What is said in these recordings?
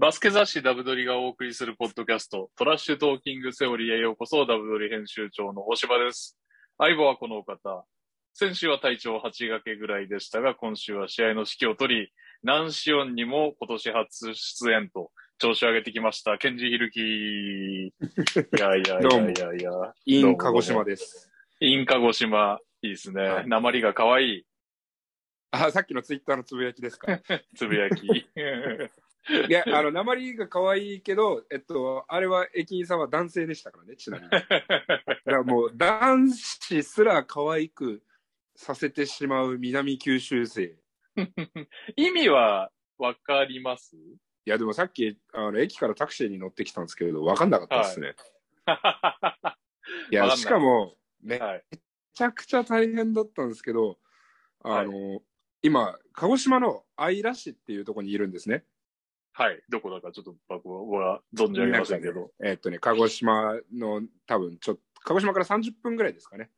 バスケ雑誌ダブドリがお送りするポッドキャスト、トラッシュトーキングセオリーへようこそ、ダブドリ編集長の大柴です。相棒はこのお方。先週は体調8掛けぐらいでしたが、今週は試合の指揮を取り、ナンシオンにも今年初出演と調子を上げてきました、ケンジヒルキいやいやいやいやいや。イン鹿児島です。イン鹿児島、いいですね。はい鉛が可愛いあ、さっきのツイッターのつぶやきですか？つぶやき。いや、あの、鉛が可愛いけど、えっと、あれは駅員さんは男性でしたからね、ちなみに。だからもう、男子すら可愛くさせてしまう南九州生。意味はわかります？いや、でもさっき、あの、駅からタクシーに乗ってきたんですけど、わかんなかったですね。い、わかんや、しかも、めはい。ちゃくちゃ大変だったんですけど、あの、今、鹿児島の姶良市っていうところにいるんですね。はい。どこだかちょっと僕は存じ上げませんけど。えっとね、鹿児島の多分ちょっと、鹿児島から30分ぐらいですかね。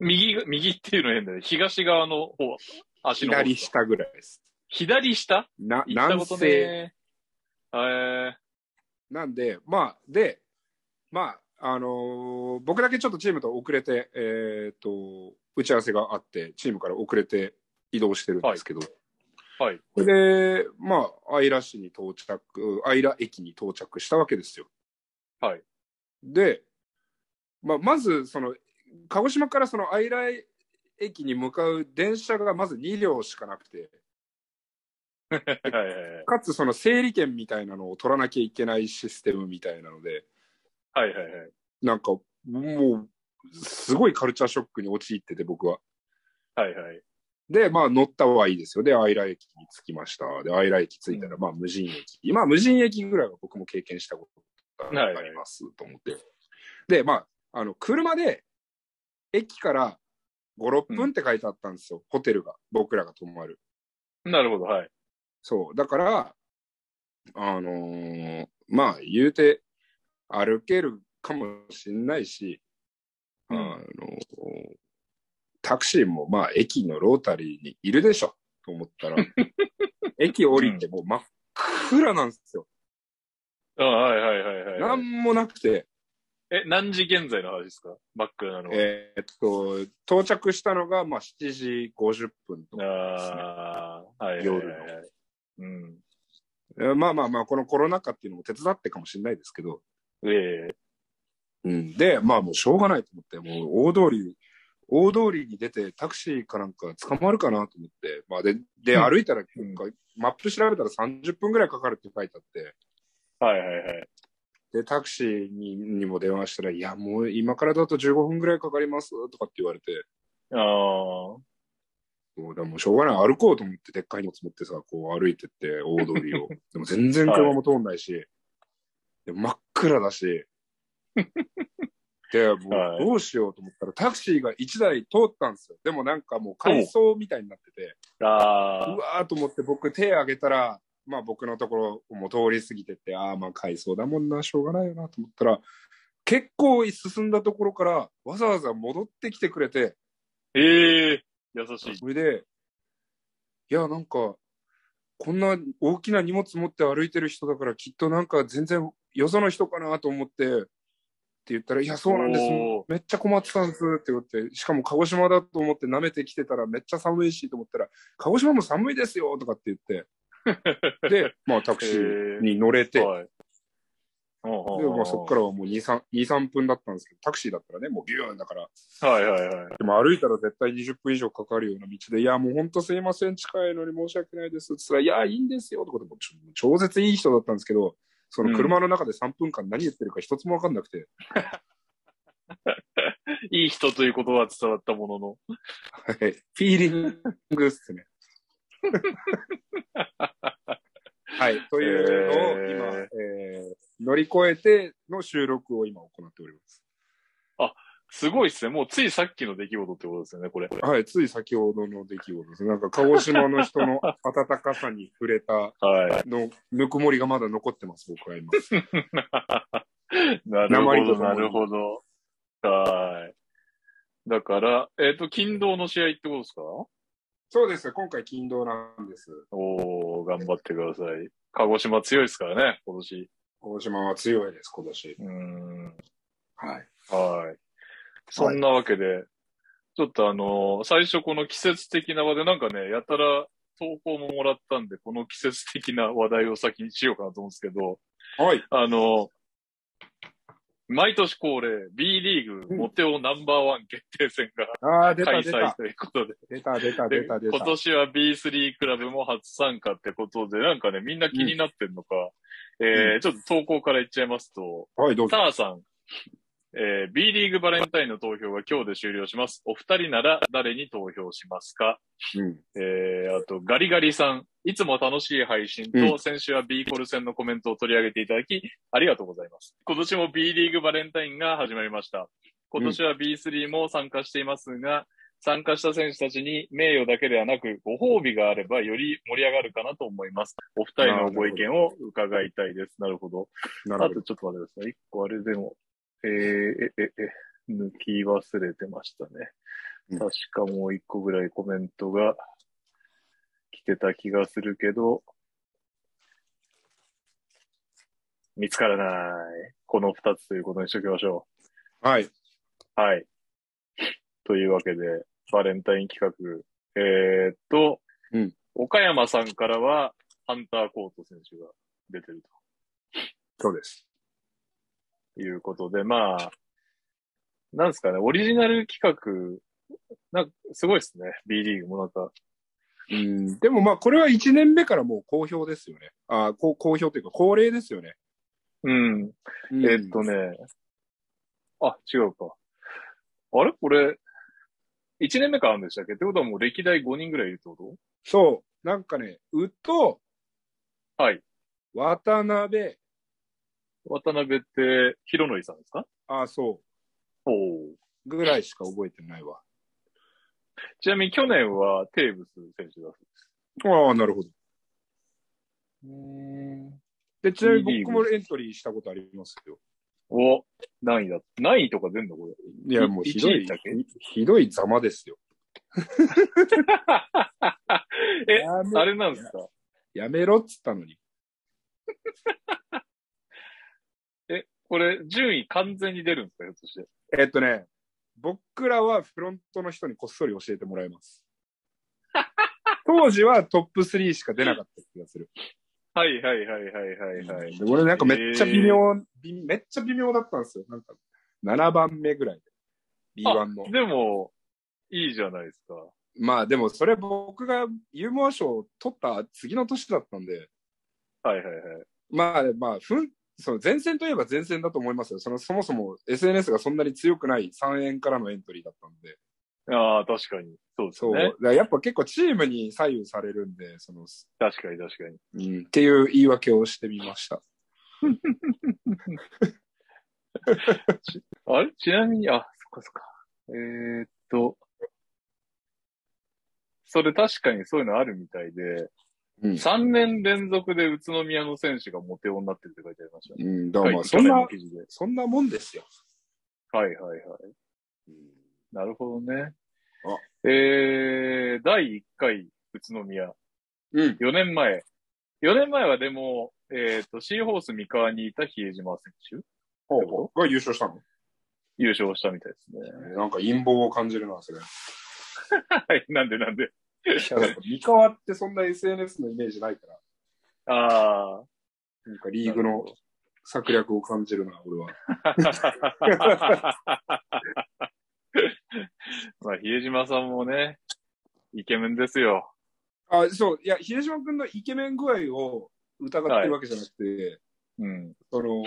右が、右っていうの変だね。東側の方、足の方。左。下ぐらいです。左下？な、南西。ね。えなんで、まあ、で、まあ、あのー僕だけちょっとチームと遅れて、えっ、と、打ち合わせがあって、チームから遅れて移動してるんですけど、ー、はい。それで、まあ、姶良市に到着、姶良駅に到着したわけですよ。はい。で、まあ、まず、その、鹿児島からその姶良駅に向かう電車がまず2両しかなくて。かつその整理券みたいなのを取らなきゃいけないシステムみたいなので、はいはいはい。なんか、もう、すごいカルチャーショックに陥ってて、僕は。はいはい。で、まあ、乗ったはいいですよ。で、姶良駅に着きました。で、姶良駅着いたら、まあ、無人駅。まあ、無人駅ぐらいは僕も経験したことがあります、と思って。で、まあ、あの、車で、駅から5、6分って書いてあったんですよ。ホテルが。僕らが泊まる。なるほど、はい。そう。だから、あのーまあ、言うて、歩けるかもしんないし、うんあのータクシーもまあ、駅のロータリーにいるでしょ、と思ったら、駅降りてもう真っ暗なんですよ。あはいはいはいはい。なんもなくて、え、何時現在の話ですか？バックなのは。えーっと、到着したのがまあ7時50分とかですね。ああ、はいはいはい夜はい。うん。えーまあまあまあ、このコロナ禍っていうのも手伝ってかもしれないですけど、ええうん、で、まあもうしょうがないと思って、もう大通り、大通りに出てタクシーかなんか捕まるかなと思って、まあで、で、うん。歩いたら、うんなんかマップ調べたら30分ぐらいかかるって書いてあって、はいはいはい。で、タクシーににも電話したら、いや、もう今からだと15分ぐらいかかりますとかって言われて、ああ、もうでもしょうがない、歩こうと思って、でっかい荷物持ってさ、こう歩いてって、大通りを。でも全然車も通んないし、で真っ暗だし、で、もはいうどうしようと思ったら、タクシーが1台通ったんですよ。でもなんかもう回送みたいになってて、うわーと思って僕手挙げたら、まあ僕のところもう通り過ぎてて、ああまあ回送だもんな、しょうがないよなと思ったら、結構進んだところからわざわざ戻ってきてくれて、ええ優しい。それで、いや、なんか、こんな大きな荷物持って歩いてる人だから、きっとなんか全然よその人かなと思って言ったら、いや、そうなんです。めっちゃ困ってたんですって言って、しかも鹿児島だと思って舐めてきてたらめっちゃ寒いしと思ったら、鹿児島も寒いですよとかって言って、で、まあタクシーに乗れて、はい。で、まあそっからはもう2、3、2、3分だったんですけど、タクシーだったらね、もうビューンだから、ら。はいはいはい。でも歩いたら絶対20分以上かかるような道で、いや、もう本当すいません、近いのに申し訳ないです。つったら、いや、いいんですよ、とかでも超絶いい人だったんですけど、その車の中で3分間何言ってるか一つもわかんなくて、いい人ということは伝わったものの。はい。フィーリングっすね。はい。というのを今、ええー乗り越えての収録を今行っております。すごいっすね。もうついさっきの出来事ってことですよね、これ。はい。つい先ほどの出来事です。なんか、鹿児島の人の温かさに触れたはい。の、ぬくもりがまだ残ってます、僕は今。なるほど、なるほど。はい。だから、えっ、と、金土の試合ってことですか？そうです。今回、金土なんです。おー、頑張ってください。鹿児島強いですからね、今年。鹿児島は強いです、今年。うん。はい。はい。そんなわけで、ちょっとあのー最初この季節的な話でなんかね、やたら投稿ももらったんで、この季節的な話題を先にしようかなと思うんですけど、はい。あのー毎年恒例 B リーグモテオナンバーワン決定戦が開。催ということで、出た出たで出た出た。今年は B3 クラブも初参加ってことで、なんかね、みんな気になってんのか、えー、ちょっと投稿から言っちゃいますと、はい、どうぞ。ターさん、えー、B リーグバレンタインの投票が今日で終了します。お二人なら誰に投票しますか？うん。えー、あと、ガリガリさん、いつも楽しい配信うと、先週は B コル戦のコメントを取り上げていただき、ありがとうございます。今年も B リーグバレンタインが始まりました。今年は B3 も参加していますが、参加した選手たちに名誉だけではなく、ご褒美があればより盛り上がるかなと思います。お二人のご意見を伺いたいです。なるほど。あとなるほど。ちょっと待ってください。一個あれでも、えー、え、え、え、抜き忘れてましたね。うん確かもう一個ぐらいコメントが来てた気がするけど、見つからない。この二つということにしときましょはい。う。はい。というわけで、バレンタイン企画。えー、っと、うん岡山さんからは、ハンターコート選手が出てるそうです。ということで、まあ、なんですかね、オリジナル企画、なんか、すごいですね。B リーグもなんか。うん。でもまあ、これは1年目からもう好評ですよね。ああ、こう好評というか、恒例ですよね。うん。うんえっとね。あ、違うか。あれ？これ、1年目からあるんでしたっけ？ってことはもう歴代5人ぐらいいるってこそう。なんかね、宇と、はい。渡辺、と渡辺って、広則さんですか？ああ、そおお。う。ぐらいしか覚えてないわ。ちなみに去年はテーブス選手だそああ、なるほど。うです。で、ちなみに僕もエントリーしたことありますよ。お、何位だ？何位とか出んのこれ。いや、もうひどいひひどいざまですよ。え、あれなんですか？やめろっつったのに。え、これ、順位完全に出るんですか？ひょっとして。えっとね、僕らはフロントの人にこっそり教えてもらいます。当時はトップ3しか出なかった気がする。はいはいはいはいはいはい。で俺なんかめっちゃ微妙、びめっちゃ微妙だったんですよ。なんか7番目ぐらいで。B1 の。でも、いいじゃないですか。まあでもそれ僕がユーモア賞を取った次の年だったんで、はいはいはい。まあまあ、ふん、その前線といえば前線だと思いますよ。そのそもそも SNS がそんなに強くない3円からのエントリーだったんで。ああ、確かに。そうですそう。ねだ。からやっぱ結構チームに左右されるんで、その、確かに確かに。うん、っていう言い訳をしてみました。あれ？ちなみに、あ、そっかそっか。えー、っと、それ確かにそういうのあるみたいで、うん。3年連続で宇都宮の選手がモテ男になってるって書いてありましたね。うん、だからそんな。そんなもんですよ。はいはいはい。なるほどね。あえー、第1回宇都宮。うん。4年前。4年前はでも、えっ、と、シーホース三河にいた比江島選手ほうほうが優勝したの？優勝したみたいですね。なんか陰謀を感じるな、それ。なんでなんで？や、だって三河ってそんな SNS のイメージないから、ああ。なんかリーグの策略を感じるな、俺は。まあ、比江島さんもね、イケメンですよ。あ、そう、いや、比江島君のイケメン具合を疑ってるわけじゃなくて、うん。その、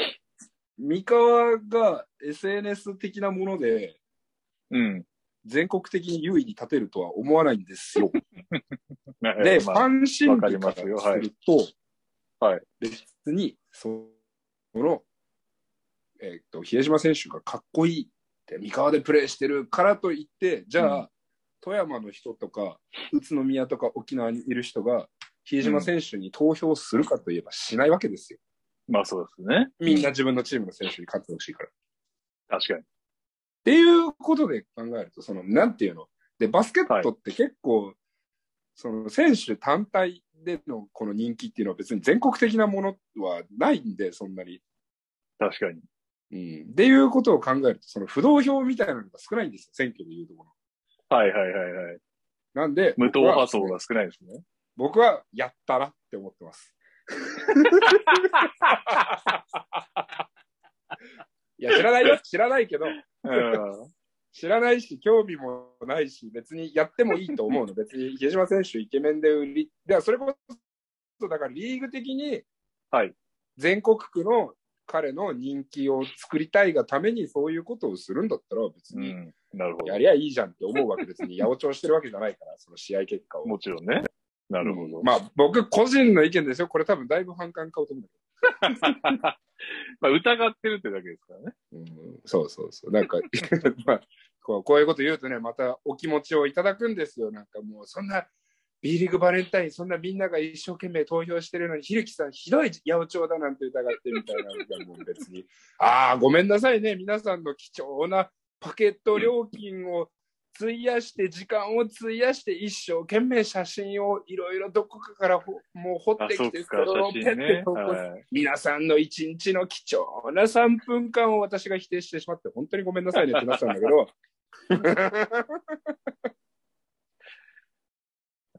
三河が SNS 的なもので、うん。全国的に優位に立てるとは思わないんですよ。で、で、まあ、ファン心理からすると、はい別に、その、えっ、と、比江島選手がかっこいいって、三河でプレーしてるからといって、じゃあ、う富山の人とか、宇都宮とか沖縄にいる人が、比江島選手に投票するかといえばしないわけですよ。まあそうですね。みんな自分のチームの選手に勝ってほしいから。っ確かに。ていうことで考えると、その、なんていうの？で、バスケットって結構、その選手単体でのこの人気っていうのは別に全国的なものはないんで、そんなに。確かに。うん。っていうことを考えると、その不動票みたいなのが少ないんですよ、選挙でいうところ。はいはいはいはい。なんで、無党派層が少ないですね。僕はやったらって思ってます。いや、知らないよ。知らないけど、うん。知らないし、興味もないし、別にやってもいいと思うの。別に、比江島選手イケメンで売り、ではそれこそ、だからリーグ的に、はい。全国区の彼の人気を作りたいがためにそういうことをするんだったら別にうん。なるほどや。りゃいいじゃんって思うわけ別に八百長してるわけじゃないから、その試合結果を。もちろんね。なるほど。うんまあ僕個人の意見ですよ。これ多分だいぶ反感買うと思うんだ まあ、疑ってるってだけですからね。うん、そうそうそう。なんか、まあこう、こういうこと言うとね、またお気持ちをいただくんですよ。なんかもうそんな B リーグバレンタイン、そんなみんなが一生懸命投票してるのに、ひるきさんひどい八百長だなんて疑ってみたいな。いやもう別に。ああ、ごめんなさいね。皆さんの貴重なパケット料金を費やして、時間を費やして、一生懸命写真をいろいろどこかからほもう掘あ、ってき、てか、れをペッて。投稿はい。皆さんの一日の貴重な3分間を私が否定してしまって、本当にごめんなさいねってなったんだけど、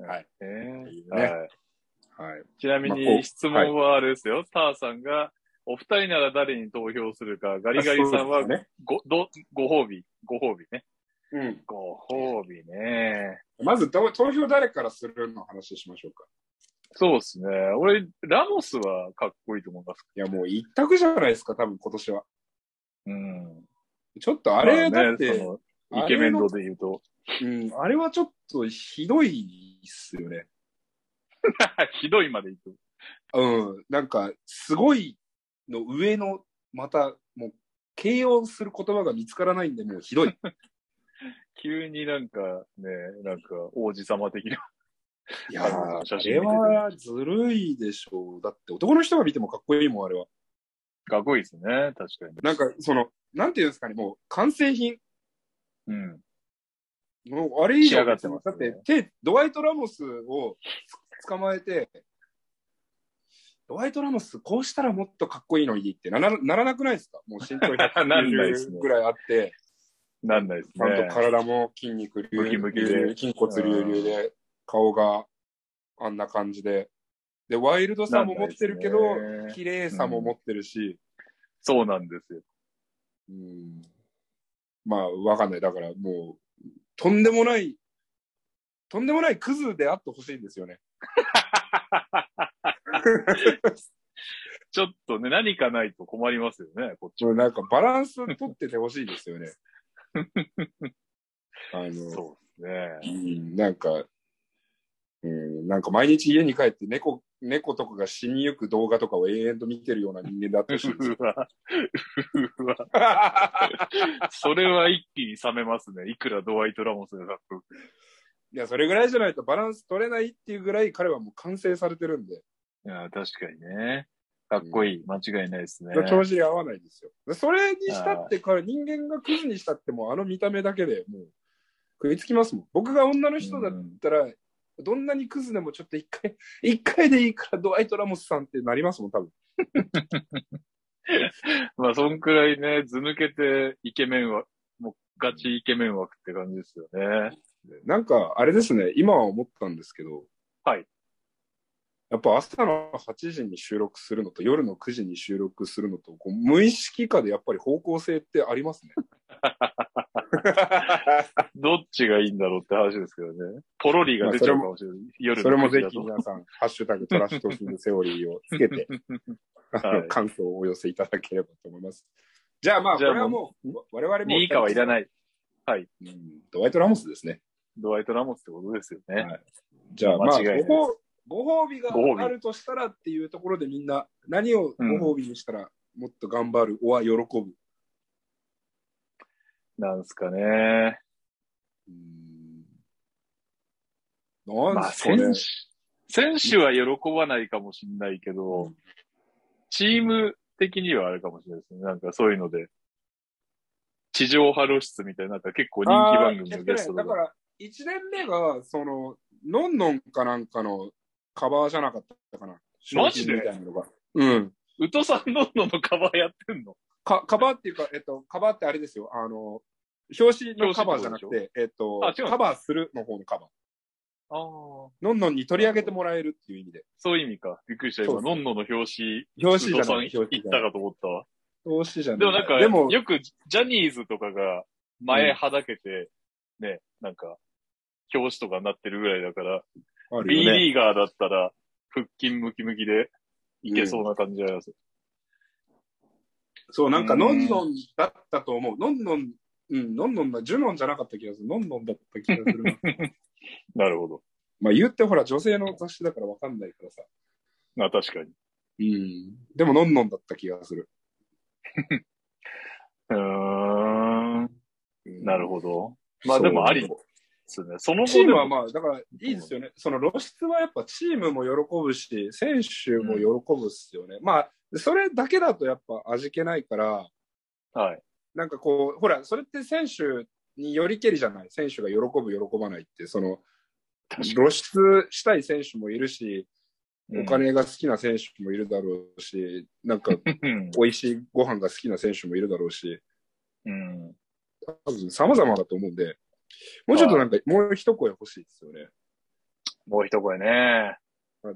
はい。ねいいねはい。はい。ちなみに質問はあれですよ。ターさんが、お二人なら誰に投票するか、ガリガリさんはそうですね。ご、ど、ご褒美？ご褒美ね。うん。ご褒美ね。まず投投票誰からするの話しましょうか。そうですね。俺、ラモスはかっこいいと思います。いや、もう一択じゃないですか、多分今年は。うん。ちょっとあれ、だって、イケメン度で言うと。うん、あれはちょっとひどいっすよね。ひどいまで言ううん。なんか、すごいの上の、また、もう、形容する言葉が見つからないんで、もうひどい。急になんかね、なんか王子様的な。いやー、あれ写真見ててはずるいでしょう。だって男の人が見てもかっこいいもん、あれは。かっこいいですね。確かに。なんか、その、なんていうんですかね、もう、完成品。うん。もう、あれ以上、仕上がってますだっねて、手、ドワイト・ラモスを捕まえて、ドワイト・ラモス、こうしたらもっとかっこいいのにってならならなくないですか？もう身長なんないですね190ぐらいあって、なんないですちゃんとね。体も筋肉隆ムキムキで筋骨隆々で、顔があんな感じで。で、ワイルドさも持ってるけどね綺麗さも持ってるし、そうなんですよ。うんまあ、わかんない。だからもう、とんでもない、とんでもないクズであってほしいんですよね。ちょっとね、何かないと困りますよね、こっちもうなんかバランス取っててほしいですよね。あの、そうですね。うん、なんか、うん、なんか毎日家に帰って猫、猫とかが死にゆく動画とかを永遠と見てるような人間であってほし。うわ。うわ。それは一気に冷めますね。いくらドワイト・ラモスがかっこよくいや、それぐらいじゃないとバランス取れないっていうぐらい彼はもう完成されてるんで、いや、確かにね。かっこいい。間違いないですね。調子に合わないですよ。でそれにしたって彼、人間がクズにしたってもうあの見た目だけでもう食いつきますもん。僕が女の人だったら、どんなにクズでもちょっと一回、一回でいいからドワイト・ラモスさんってなりますもん、多分。まあ、そんくらいね、ず抜けてイケメン枠、もうガチイケメン枠って感じですよね。なんか、あれですね、今は思ったんですけど、はい。やっぱ朝の8時に収録するのと夜の9時に収録するのと、こう無意識化でやっぱり方向性ってありますね。どっちがいいんだろうって話ですけどね。ポロリが出ちゃうかもしれない。夜それもぜ9時だとひ皆さん、ハッシュタグトラッシュトーキングセオリーをつけて、感想をお寄せいただければと思います。じゃあまあ、これはもう、我々も。いいかはいらい。ない。うんドワイト・ラモスですね。ドワイト・ラモスってことですよね。はいじゃあまあ、間違いないご褒美があるとしたらっていうところでみんな、何をご褒美にしたらもっと頑張る、おは喜ぶ。なんすかね。うん。なんまあ、すかね。選手、選手は喜ばないかもしれないけど、チーム的にはあるかもしれないですね。なんかそういうので、地上波露出みたいな、なんか結構人気番組のゲストだから、1年目が、その、のんのんかなんかのカバーじゃなかったかな。マジで？みたいなのが。うん。宇都さんどんどんのカバーやってんの？か、カバーっていうか、えっと、カバーってあれですよ。あの、表紙のカバーじゃなくて、えっとあ違う、のカバーするの方のカバー。ああ。のんのんに取り上げてもらえるっていう意味で。そういう意味か。びっくりした。今、そうそうのんのの表紙、表紙じゃない。表紙じゃない。行ったかと思ったわ。表紙じゃない。でもなんか、でも、よくジャニーズとかが前はだけて、ね、なんか、表紙とかになってるぐらいだから、ある B。リーガーだったら、腹筋ムキムキでいけそうな感じあります。そう、なんか、うんのんのんだったと思う。のんのん、うん、のんのんだ、ジュノンじゃなかった気がする。のんのんだった気がするな。なるほど。まあ言ってほら、女性の雑誌だからわかんないからさ。まあ確かに。うん。でも、のんのんだった気がする。うーん。なるほほど。まあでもありですね。その後チームはまあ、だからいいですよね。その露出はやっぱチームも喜ぶし、選手も喜ぶっすよね。まあ、それだけだとやっぱ味気ないから、はい。なんかこう、ほら、それって選手によりけりじゃない。選手が喜ぶ、喜ばないって、その、確露出したい選手もいるし、うんお金が好きな選手もいるだろうし、なんかうん。美味しいご飯が好きな選手もいるだろうし、うん。多分様々だと思うんで、もうちょっとなんか、もう一声欲しいですよね。もう一声ね。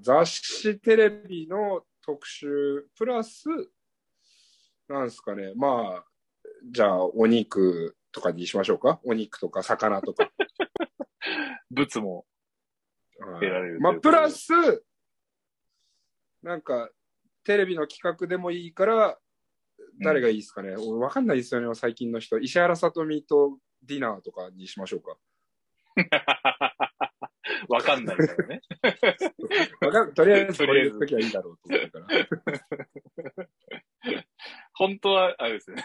雑誌、テレビの特集、プラス、なんですかね、まあ、じゃあ、お肉とかにしましょうか。お肉とか魚とか。物も。はい得られるまあ、プラス、なんか、テレビの企画でもいいから、誰がいいですかね。俺わかんないですよね、最近の人。石原さとみとディナーとかにしましょうか。わかんないからね。わかんとりあえずとりあえずこれ言っときゃいいだろうと思うから。本当は、あれですね。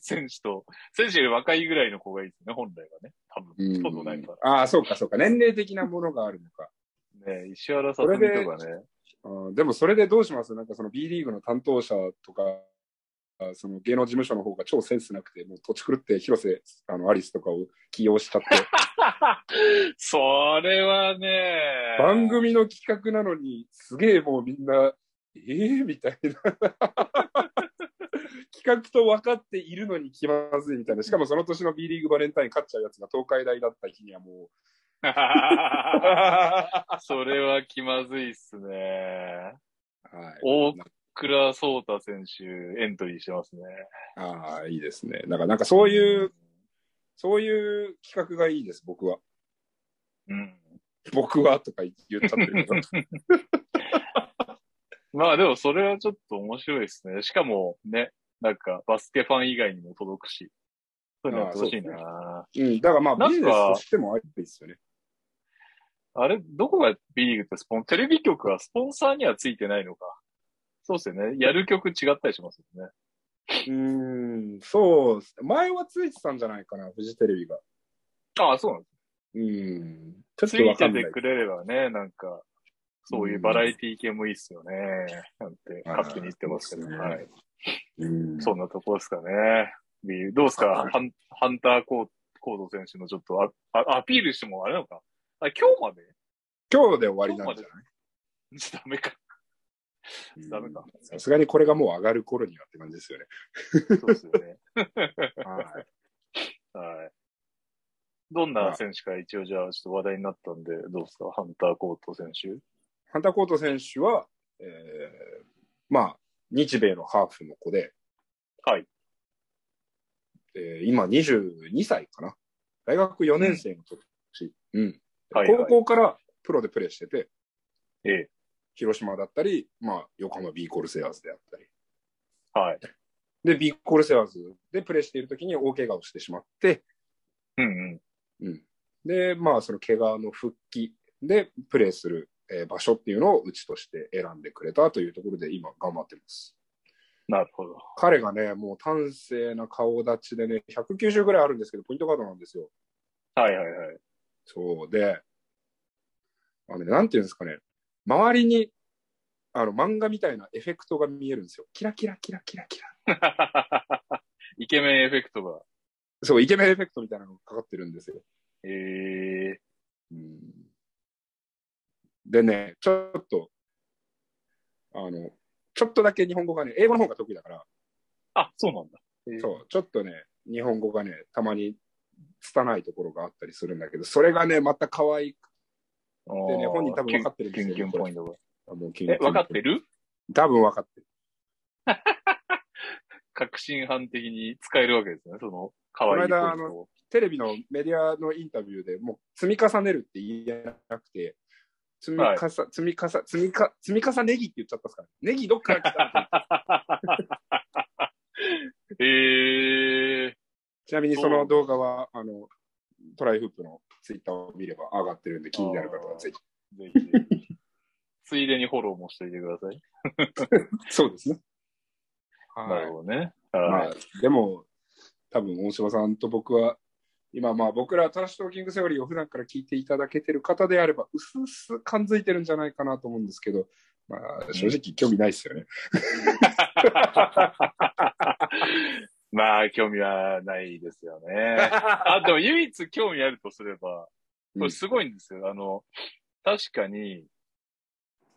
選手と、選手より若いぐらいの子がいいですね、本来はね。多分、うんほとんどないかああ、そうか、そうか。年齢的なものがあるのか。ら。ね石原さとみとかね。うんでもそれでどうします？なんかその B リーグの担当者とか、あその芸能事務所の方が超センスなくて、もう土地狂って広瀬あのアリスとかを起用しちゃって、それはね。番組の企画なのに、すげえもうみんな、えー、みたいな。企画と分かっているのに気まずいみたいな。しかもその年の B リーグバレンタイン勝っちゃうやつが東海大だった日にはもう。それは気まずいっすね。はい、大倉壮太選手、エントリーしてますね。ああ、いいですね。だからなんかそういう、そういう企画がいいです、僕は。うん。僕はとか言っちゃってど。まあでもそれはちょっと面白いですね。しかもね、なんかバスケファン以外にも届くし。そういうのやってほしいなうん、だからまあなんかビジネスとしてもありですよね。あれ、どこが B リーグってスポン、テレビ局はスポンサーにはついてないのか。そうですよね。やる曲違ったりしますよね。うーん、そうっす。前はついてたんじゃないかな、フジテレビが。ああ、そうなんです。うん。ちょっつとわかんないいてて。くれればね、なんか、そういうバラエティ系もいいっすよね。なんて、勝手に言ってますけど。うんはい。うん、そんなとこですかね。どうですか、はいハンハンターコーコード選手のちょっとああアピールしてもあれなのかあ今日まで？今日で終わりなんじゃない？ダメか。ダメか。うんさすがにこれがもう上がる頃にはって感じですよね。そうですよね。はい。はい。どんな選手か一応じゃあちょっと話題になったんで、どうですか？ハンターコート選手。ハンターコート選手は、えー、まあ、日米のハーフの子で、はい。えー今22歳かな。大学4年生の時、うん。はいはい高校からプロでプレーしてて、ええ。広島だったり、まあ、横浜 B コルセアーズであったり。はい。で、ビッグコルセアーズでプレーしている時に大怪我をしてしまって、うんうん。うん。で、まあ、その怪我の復帰でプレーする、えー場所っていうのをうちとして選んでくれたというところで今頑張ってます。なるほど。彼がね、もう端正な顔立ちでね、190ぐらいあるんですけど、ポイントガードなんですよ。はいはいはい。そうで、あのね、なんていうんですかね、周りに、あの、漫画みたいなエフェクトが見えるんですよ。キラキラキラキラキラ。イケメンエフェクトが。そう、イケメンエフェクトみたいなのがかかってるんですよ。ええうんでね、ちょっと、あの、ちょっとだけ日本語がね、英語の方が得意だから、あ、そうなんだ。そう、ちょっとね、日本語がね、たまに拙いところがあったりするんだけど、それがね、また可愛くてね、本人多分分かってるんですよ。キュンキュンポイントが。あもうキュンキュンえ、分かってる？多分分かってる。革新犯的に使えるわけですね、その、可愛いこの間あトを。テレビのメディアのインタビューでもう積み重ねるって言えなくて、積み重、積み重、積みか、積み重ねぎって言っちゃったっすから、ネギどっから来たのええちなみにその動画は、あの、トライフープのツイッターを見れば上がってるんで気になる方はぜひ。ぜひ。ついでにフォローもしておいてください。そうですね。なるほどね。まはい。あ、でも、多分大島さんと僕は、今まあ僕らトラッシュトーキングセオリーを普段から聞いていただけてる方であれば、うすうす感づいてるんじゃないかなと思うんですけど、まあ正直興味ないですよね。まあ、興味はないですよね。あ、でも唯一興味あるとすれば、これすごいんですよ。あの、確かに、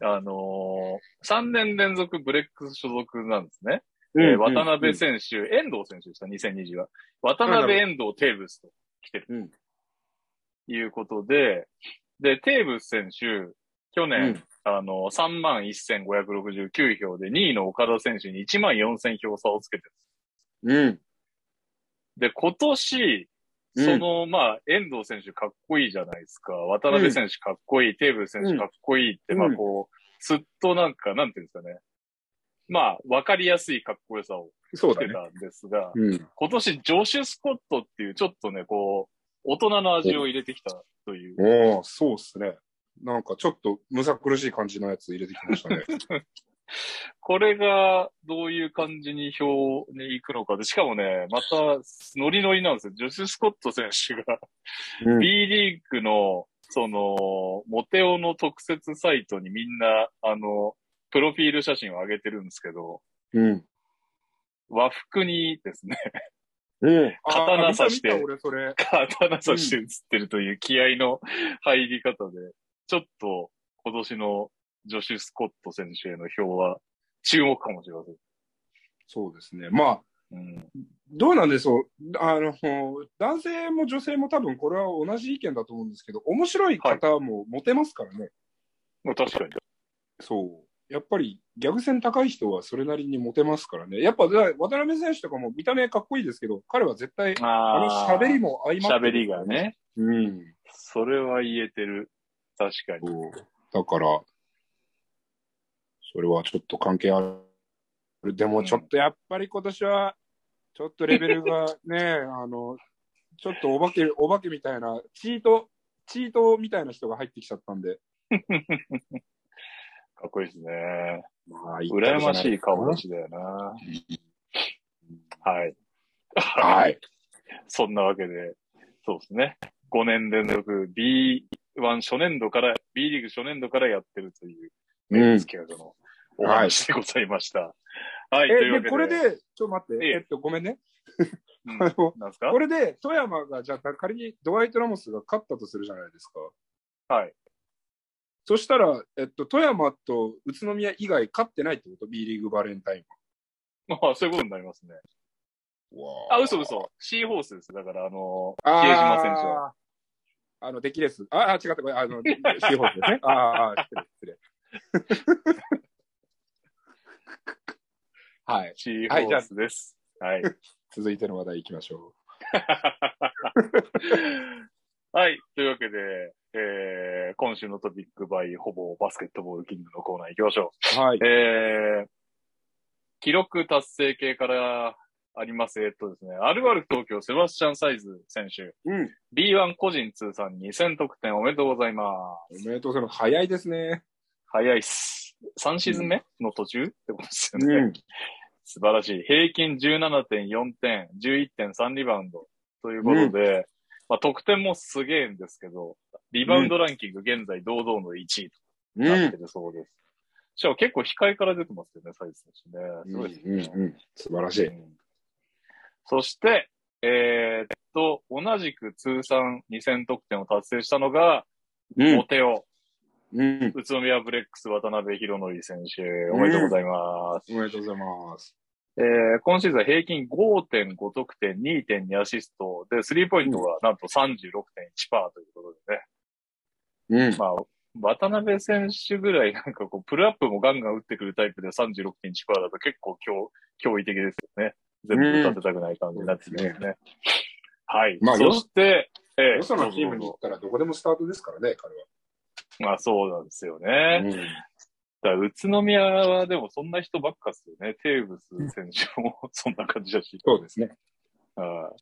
あのー、3年連続ブレックス所属なんですね。えー渡辺選手、遠藤選手でした、2020は。渡辺、遠藤、テーブスと来てる。うんいうことで、で、テーブス選手、去年、うんあの、3万1569票で2位の岡田選手に1万4000票差をつけてる。うん。で、今年、うんその、まあ、遠藤選手かっこいいじゃないですか。渡辺選手かっこいい、テーブル選手かっこいいって、うんまあ、こう、すっとなんか、なんていうんですかね。まあ、わかりやすいかっこよさをそうだね。つけたんですが、うん。今年、ジョシュ・スコットっていう、ちょっとね、こう、大人の味を入れてきたという。おおそうっすね。なんかちょっとむさ苦しい感じのやつ入れてきましたね。これがどういう感じに票に行くのかで、しかもね、またノリノリなんですよ。ジョシュ・スコット選手がうん B リーグの、その、モテオの特設サイトにみんな、あの、プロフィール写真を上げてるんですけど、うん。和服にですね、うん。刀刺して。刀刺して写ってるという気合の入り方で、ちょっと今年のジョシュ・スコット選手への票は注目かもしれません。そうですね。まあ、うん、どうなんでしょう。あの、男性も女性も多分これは同じ意見だと思うんですけど、面白い方もモテますからね。まあ確かに。そう。やっぱりギャグ線高い人はそれなりにモテますからね。やっぱだ渡辺選手とかも見た目かっこいいですけど、彼は絶対あのあ喋りも相まって喋りが。ね。うん。それは言えてる。確かに。だから、それはちょっと関係ある。でもちょっとやっぱり今年は、ちょっとレベルがね、あの、ちょっとお化け、お化けみたいな、チート、チートみたいな人が入ってきちゃったんで。かっこいいですね。まあ、羨ましい顔だ立ちだよな。はい。はい。そんなわけで、そうですね。5年連続 B1 初年度から、B リーグ初年度からやってるという、うんスケのお話でございました。はい、といえ、で。これで、ちょっと待って、えええっと、ごめんね。うん、これで、富山が、じゃあ仮にドワイト・ラモスが勝ったとするじゃないですか。はい。そしたら、えっと、富山と宇都宮以外勝ってないってこと ?B リーグバレンタインまあ、そういうことになりますね。は。あ、嘘嘘。シーホースです。だから、あの、比あ江島選手は。あーあの、デキレス。ああ、違った、これ、あの、シーホースですね。ああ、あー失礼、失礼。はい。シーホースです。はい。続いての話題行きましょ はい。というわけで、えー、今週のトピックバイほぼバスケットボールキングのコーナー行きましょう。はい。う。えー、記録達成系からあります。えっとですね、アルバルク東京セバスチャン・サイズ選手、うん。B1 個人通算2000得点おめでとうございまおめでとうございます。早いですね。す。早いっす。3シーズン目の途中ってことですよね。うん。素晴らしい。平均17.4点、11.3リバウンドということで、まあ得点もすげえんですけど、リバウンドランキング現在堂々の1位とうなってるそうです。しかも結構控えから出てますよね、サイズ選手ね。すごいですね。うんうん。素晴らしい。うんそして、えーっと、同じく通算2000得点を達成したのが、うモ。テオ。うん。宇都宮ブレックス渡辺博則選手、おめでとうございます。おめでとうございます。えー今シーズン平均5.5得点、2.2アシストで、スリーポイントがなんと36.1%ということでね。うん。まあ、渡辺選手ぐらいなんかこう、プルアップもガンガン打ってくるタイプで36.1%だと結構驚驚異的ですよね。全部打たせたくない感じになってきますね。はい。まあそして、えよそのチームに行ったらどこでもスタートですからね、彼は。まあそうなんですよね。だから宇都宮はでもそんな人ばっかっすよね。テーブス選手も そんな感じだし。そうですね。はい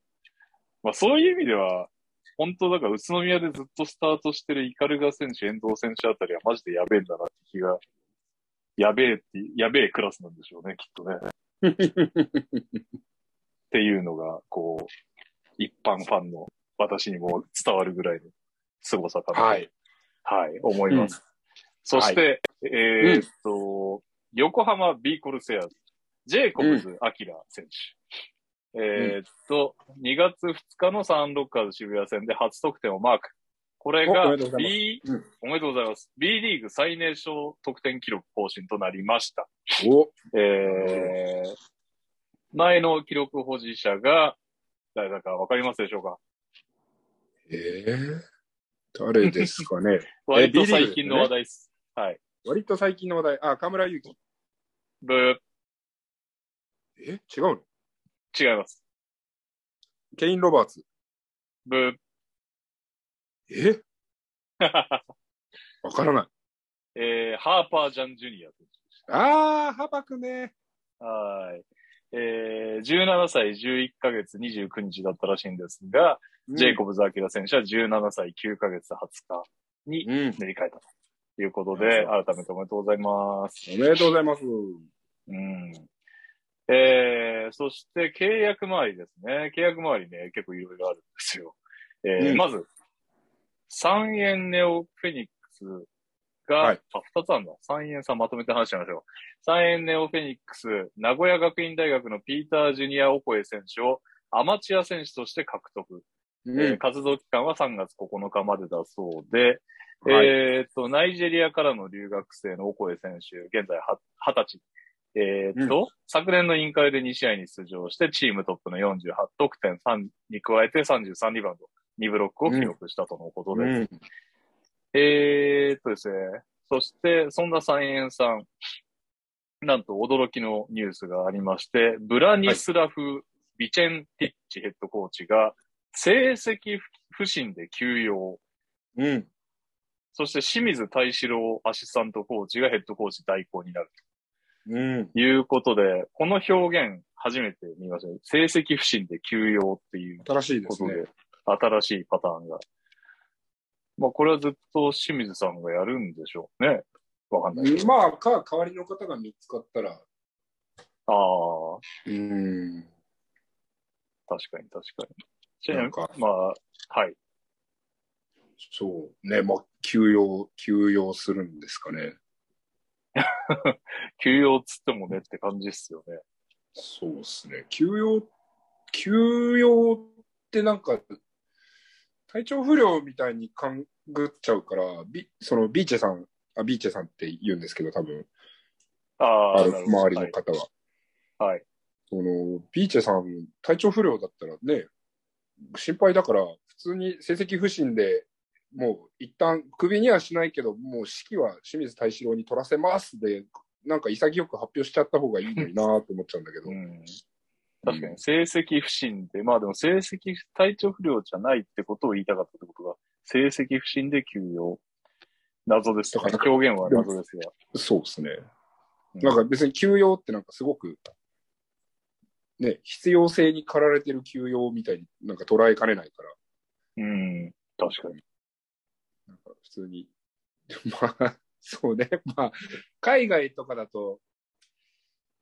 まあそういう意味では、本当だから宇都宮でずっとスタートしてるイカルガ選手、遠藤選手あたりはマジでやべえんだなって気が、やべえって、やべえクラスなんでしょうね、きっとね。っていうのが、こう、一般ファンの私にも伝わるぐらいの凄さかなと、はい。はい、思います。そして、えーっと、横浜ビーコルセアーズ、ジェイコブズ・アキラ選手。えーっと、2月2日のサンロッカーズ渋谷戦で初得点をマーク。これが B、うんおめでとうございます。B リーグ最年少得点記録更新となりました。お、えー、前の記録保持者が、誰だかわかりますでしょうか？えー、誰ですかね。割と最近の話題です。はい。割と最近の話題。あ、河村勇輝。ブー、え？違うの？違います。ケイン・ロバーツ。ブー。え？わからない。えー、ハーパー・ジャン・ジュニア選手でしあー、ハバクね。た。はい。えー、17歳11ヶ月29日だったらしいんですが、ジェイコブズ・アキラ選手は17歳9ヶ月20日にうん。塗り替えたということで、うん改めておめでとうございます。おめでとうございます。うん。えー、そして契約周りですね。契約周りね、結構いろいろあるんですよ。えーうんまず、三円ネオフェニックスが、はいあ、二つあるんだ。三円さんまとめて話しましょう。三円ネオフェニックス、名古屋学院大学のピーター・ジュニア・オコエ選手をアマチュア選手として獲得。うん。えー活動期間は3月9日までだそうで、はいえーっと、ナイジェリアからの留学生のオコエ選手、現在は20歳。えーっと、昨年のインカレで2試合に出場して、チームトップの48得点3に加えて33リバウンド、2ブロックを記録したとのことです。うん。えーっとですね、そして、そんな三円さん、なんと驚きのニュースがありまして、ブラニスラフ・ビチェンティッチヘッドコーチが、成績不振で休養。うん。そして清水大志郎アシスタントコーチがヘッドコーチ代行になるうん。ということで、この表現初めて見ましたね。成績不振で休養っていう新しいですねことで。、新しいパターンが。まあこれはずっと清水さんがやるんでしょうね。わかんないけど。まあ、か、代わりの方が見つかったら、ああ、うん。確かに確かに。ちなみまあ、はい。そうね。まあ、休養、休養するんですかね。休養つってもねって感じっすよね。そうですね。休養、休養ってなんか、体調不良みたいに勘ぐっちゃうから、ビそのビーチェさん、あ、ビーチェさんって言うんですけど、多分、ああ、周りの方は。はい。はい。その、ビーチェさん、体調不良だったらね、心配だから、普通に成績不振で、もう一旦、クビにはしないけど、もう指揮は清水大志郎に取らせますで、なんか潔く発表しちゃった方がいいのになと思っちゃうんだけど。うん確かに、成績不振で、まあでも成績、体調不良じゃないってことを言いたかったってことが、成績不振で休養。謎ですねだから。表現は謎ですが。そうですね。うんなんか別に休養ってなんかすごく、ね、必要性に駆られてる休養みたいになんか捉えかねないから、うん、確かに。なんか普通に、まあ、そうね、まあ、海外とかだと、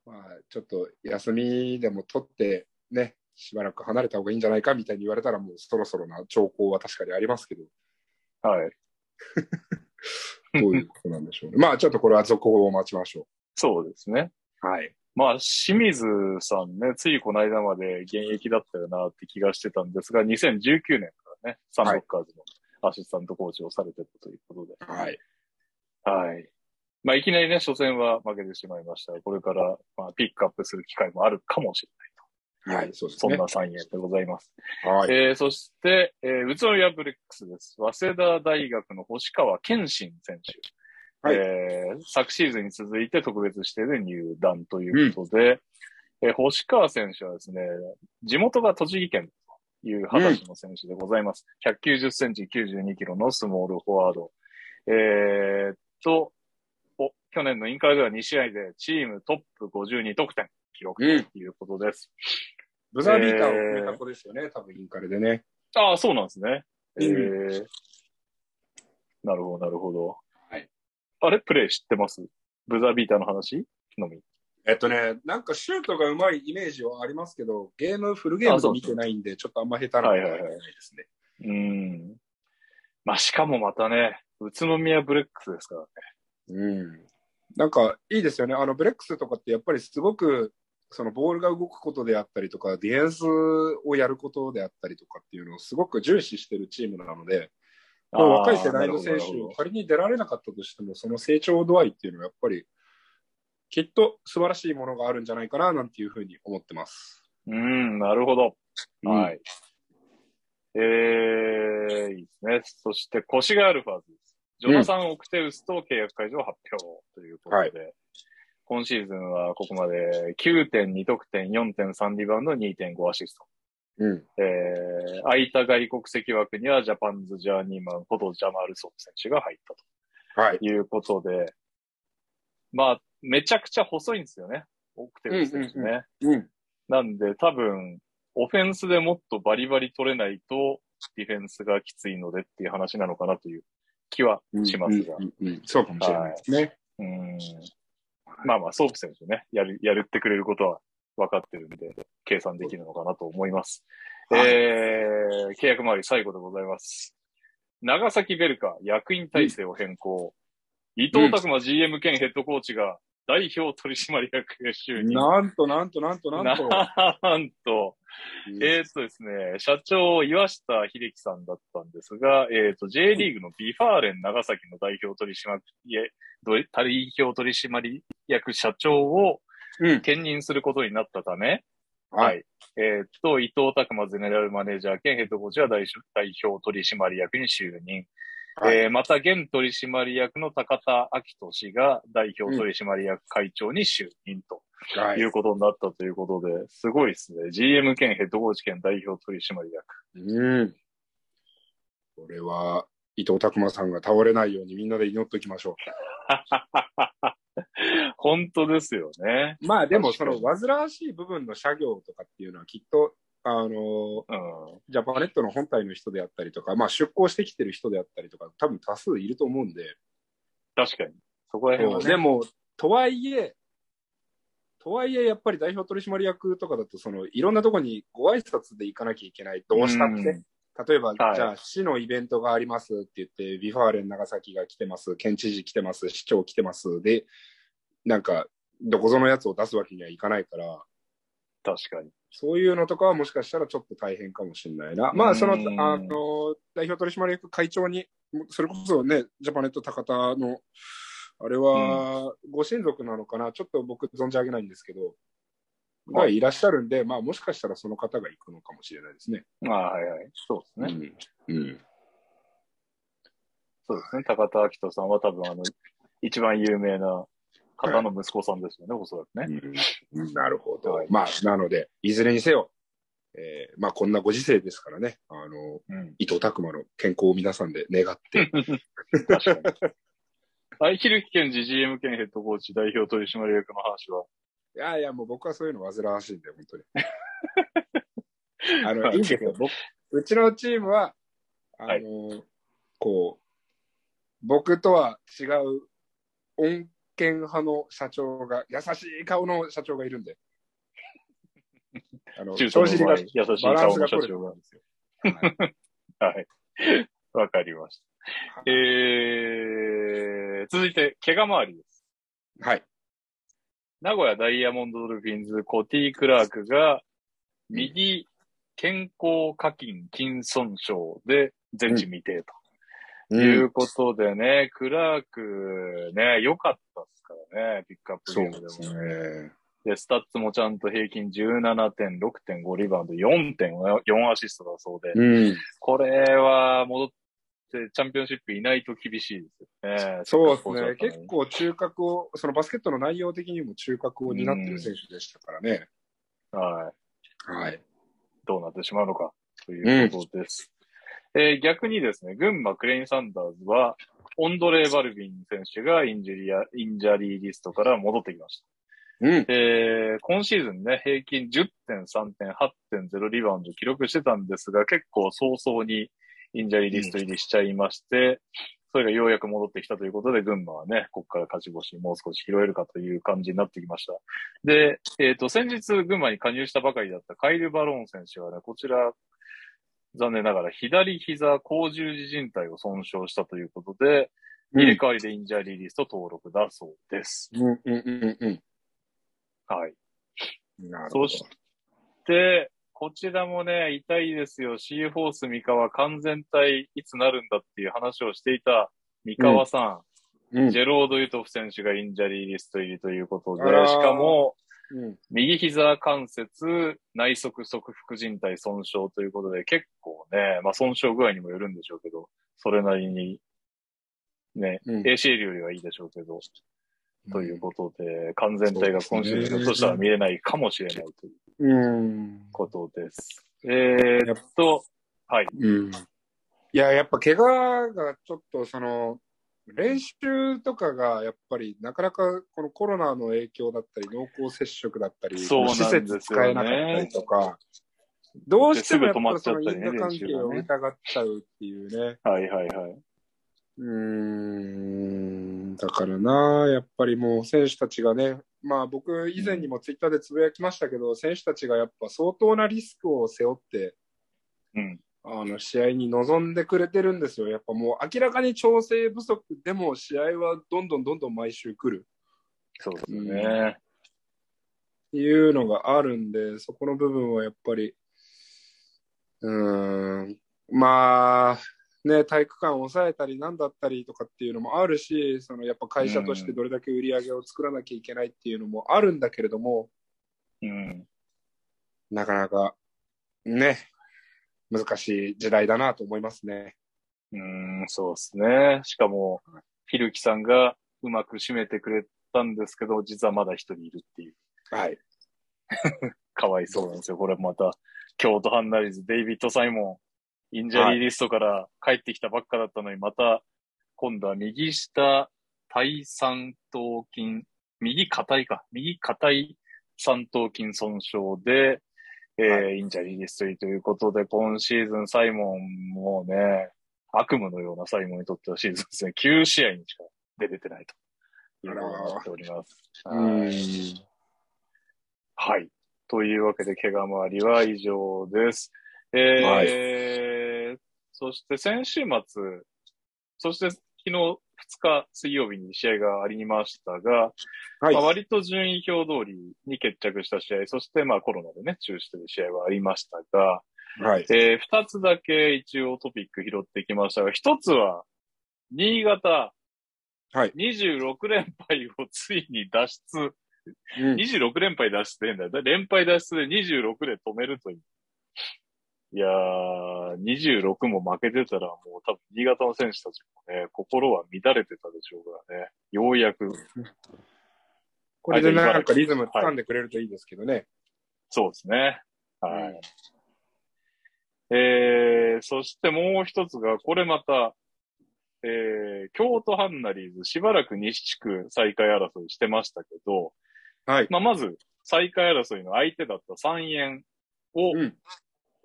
まあ、ちょっと休みでも取って、ね、しばらく離れた方がいいんじゃないかみたいに言われたらもうそろそろな兆候は確かにありますけど、はい。どういうことなんでしょうね。まあ、ちょっとこれは続報を待ちましょそうですね。う。はい。まあ、清水さんね、ついこの間まで現役だったよなって気がしてたんですが、2019年からね、サンロッカーズのアシスタントコーチをされてたということで。はい。はい。まあ、いきなりね、初戦は負けてしまいましたが。これから、まあ、ピックアップする機会もあるかもしれないはい、そうですそんね。な3円でございます。はい。えー、そして、えー、宇都宮ブレックスです。早稲田大学の星川健信選手。はいえー、昨シーズンに続いて特別指定で入団ということで、えー星川選手はですね、地元が栃木県という二十歳の選手でございます。190センチ92キロのスモールフォワード。えー、っと、お、去年のインカレでは2試合でチームトップ52得点記録うん。ということです。ブザービーターを決めた子ですよね、多分インカレでね。ああ、そうなんですね。えうんー、なるほど、なるほど。はい。あれプレイ知ってます？ブザービーターの話？のみ。えっとね、なんかシュートがうまいイメージはありますけど、ゲーム、フルゲームで見てないんで、ちょっとあんま下手なのはないですね。うん。まあ、しかもまたね、宇都宮ブレックスですからね。うん。なんかいいですよね。あの、ブレックスとかってやっぱりすごく、そのボールが動くことであったりとか、ディフェンスをやることであったりとかっていうのをすごく重視してるチームなので、まあ若い世代の選手仮に出られなかったとしても、その成長度合いっていうのはやっぱり、きっと素晴らしいものがあるんじゃないかな、なんていうふうに思ってます。うん、なるほど。うんはい。えー、いいですね。そして、腰がアルファーズです。ジョナサン・オクテウスと契約解除を発表ということで、今シーズンはここまで9.2得点、4.3リバウンド、2.5アシスト。うん。えー、空いた外国籍枠にはジャパンズ・ジャーニーマンことジャマール・ソン選手が入ったはい。ということで、まあ、めちゃくちゃ細いんですよね。オクテウス選手ね。うんうん。なんで多分、オフェンスでもっとバリバリ取れないと、ディフェンスがきついのでっていう話なのかなという気はしますが。うんうんうんそうかもしれないですね。うんまあまあ、ソープ選手ね、やる、やるってくれることは分かってるんで、計算できるのかなと思います。はいえー、契約周り最後でございます。長崎ヴェルカ、役員体制を変更。伊藤拓摩 GM 兼ヘッドコーチが代表取締役へ就任。なんとなんとなんとなんと。なんと、えーっとですね、社長、岩下秀樹さんだったんですが、えーっと、J リーグの V・ファーレン長崎の代表取締役、代表取締役社長をうん。兼任することになったため、は。はいい。えーっと、伊藤拓磨ゼネラルマネージャー兼ヘッドコーチは代表取締役に就任。はいえーまた、現取締役の高田明人氏が代表取締役会長に就任と。はいいうことになったということで、すごいですね。GM 兼ヘッドコーチ兼代表取締役。うん。これは、伊藤拓磨さんが倒れないようにみんなで祈っておきましょ 本当ですよね。う。まあでも、その煩わしい部分の作業とかっていうのはきっと、あの、うん。ジャパネットの本体の人であったりとか、まあ出向してきてる人であったりとか、多分多数いると思うんで、確かに。そこら辺はね。でも、とはいえ、とはいえ、やっぱり代表取締役とかだと、その、いろんなとこにご挨拶で行かなきゃいけない。どうしたって。うん例えば、はいじゃあ、市のイベントがありますって言って、 V・ファーレン長崎が来てます、県知事来てます、市長来てます。で、なんか、どこぞのやつを出すわけにはいかないから、確かに。そういうのとかはもしかしたらちょっと大変かもしれないな。まあ、その、うんあの、代表取締役会長に、それこそね、ジャパネット高田の、あれは、ご親族なのかな、ちょっと僕存じ上げないんですけど、がはいいらっしゃるんで、まあ、もしかしたらその方が行くのかもしれないですね。まあ、はいはい。そうですね。うん。うん。そうですね。高田明人さんは多分、あの、一番有名な方の息子さんですよね、おそらくね。うんなるほど。はいまあ、なので、いずれにせよ、えーまあ、こんなご時世ですからね、あの、うん。伊藤拓磨の健康を皆さんで願って、確かに。愛昼木健治 GM 兼ヘッドコーチ代表取締役の話は、いやいや、もう僕はそういうの煩わしいんで、本当に。あの、まあいいんですよ。僕うちのチームは、あの、こう、僕とは違う、恩恵派の社長が、優しい顔の社長がいるんで。あの、中途の優しい顔の社長が。はいはい。わかりました。えー、続いて、怪我周りです。はい。名古屋ダイヤモンドドルフィンズ、コティ・クラークが、右肩甲下筋損傷で全治未定と。いうことでね、クラークね、良かったですからね、ピックアップゲームでも。そうですね。で、スタッツもちゃんと平均17点、6.5リバウンド、4.4アシストだそうで、うん。これは戻ってチャンピオンシップいないと厳しいですよね。そうですね。結構中核を、そのバスケットの内容的にも中核を担ってる選手でしたからね。はい。はい。どうなってしまうのかということです。えー逆にですね、群馬クレインサンダーズは、オンドレイ・バルビン選手がインジュリア、インジャリーリストから戻ってきました。うん。えー今シーズンね、平均10.3点、8.0リバウンド記録してたんですが、結構早々にインジャリーリスト入りしちゃいまして、それがようやく戻ってきたということで、群馬はね、ここから勝ち星もう少し拾えるかという感じになってきました。で、えっ、と、先日群馬に加入したばかりだったカイル・バローン選手はね、こちら、残念ながら左膝甲十字靭帯を損傷したということで、入れ替わりでインジャリーリスト登録だそうです。うんうんうんうんはい。うん。なるほど。そして、こちらもね、痛いですよ。シーホース三河完全体いつなるんだっていう話をしていた三河さん、うんジャロッド・ユトフ選手がインジャリーリスト入りということでしかも、うん。右膝関節内側側副靭帯損傷ということで、結構ね、まあ損傷具合にもよるんでしょうけど、それなりに、ね、うん ACL よりはいいでしょうけど、ということで、完全体が今シーズンひょっとしたら見れないかもしれないといううん。ことです。えー、っと、はい。うん。いや、やっぱ怪我がちょっとその、練習とかがやっぱりなかなかこのコロナの影響だったり、濃厚接触だったり、そうね施設使えなかったりとか、どうしてもやっぱその因果関係を疑っちゃうっていうね。はいはいはい。うーん、だからな、やっぱりもう選手たちがね、まあ僕以前にもツイッターでつぶやきましたけど、選手たちがやっぱ相当なリスクを背負って、うん。あの試合に臨んでくれてるんですよ。やっぱもう明らかに調整不足でも試合はどんどんどんどん毎週来るそうですね。っていうのがあるんで、そこの部分はやっぱり、うーん、まあ、ね、体育館を抑えたりなんだったりとかっていうのもあるし、そのやっぱ会社としてどれだけ売り上げを作らなきゃいけないっていうのもあるんだけれども、うん。なかなかね、難しい時代だなと思いますね。うん、そうですね。しかも、ヒルキさんがうまく締めてくれたんですけど、実はまだ一人いるっていう。はい。かわいそうなんですよ。これまた、京都ハンナリーズ、デイビッド・サイモン、インジャリーリストから帰ってきたばっかだったのに、また、今度は右下体三頭筋、右硬いか、右硬い三頭筋損傷で、えーはインジャリーリスト入りということで、今シーズンサイモンもね、悪夢のようなサイモンにとってはシーズンですね、9試合にしか出れてないということになっております。はいはい。というわけで、怪我周りは以上です。えーそして先週末、そして昨日2日水曜日に試合がありましたが、はいまあ、割と順位表通りに決着した試合、そしてまあコロナでね、中止という試合はありましたが、はい。えー、2つだけ一応トピック拾ってきましたが、1つは、新潟、はい26連敗をついに脱出うん26連敗脱出で。連敗脱出で26で止めるという。いやー、26も負けてたらもう多分新潟の選手たちもね、心は乱れてたでしょうからね。ようやく、これでなんかリズム掴んでくれるといいですけどね。そうですね。はい。えー、そしてもう一つが、これまた、えー、京都ハンナリーズ、しばらく西地区再開争いしてましたけど、はい。まあ、まず、再開争いの相手だった三円をうん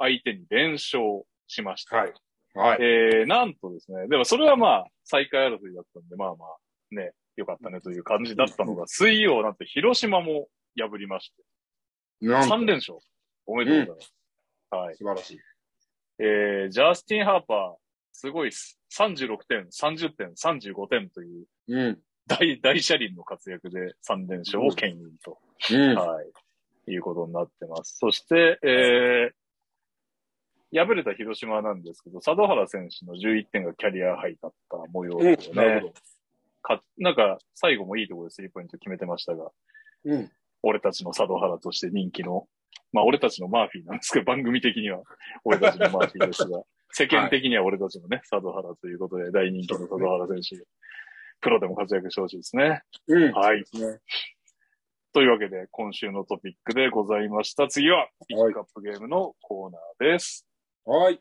相手に連勝しました。はい。はい。えー、なんとですね、でもそれはまあ、再開争いだったんで、まあまあ、ね、よかったねという感じだったのが、水曜なんて広島も破りまして、なんと3連勝。おめでとうございます。はい。素晴らしい。えー、ジャスティン・ハーパー、すごいっす。36点、30点、35点といううん。大、大車輪の活躍で3連勝を牽引と、うん。はい、いうことになってます。そして、えー、敗れた広島なんですけど、佐渡原選手の11点がキャリアハイだった模様ですよね。かなんか、最後もいいところでスリーポイント決めてましたが、うん。俺たちの佐渡原として人気の、まあ俺たちのマーフィーなんですけど、番組的には俺たちのマーフィーですが、世間的には俺たちのね、佐渡原ということで大人気の佐渡原選手、プロでも活躍してほしいですね。うん。はい。というわけで、今週のトピックでございました。次は、ピックアップゲームのコーナーです。はい。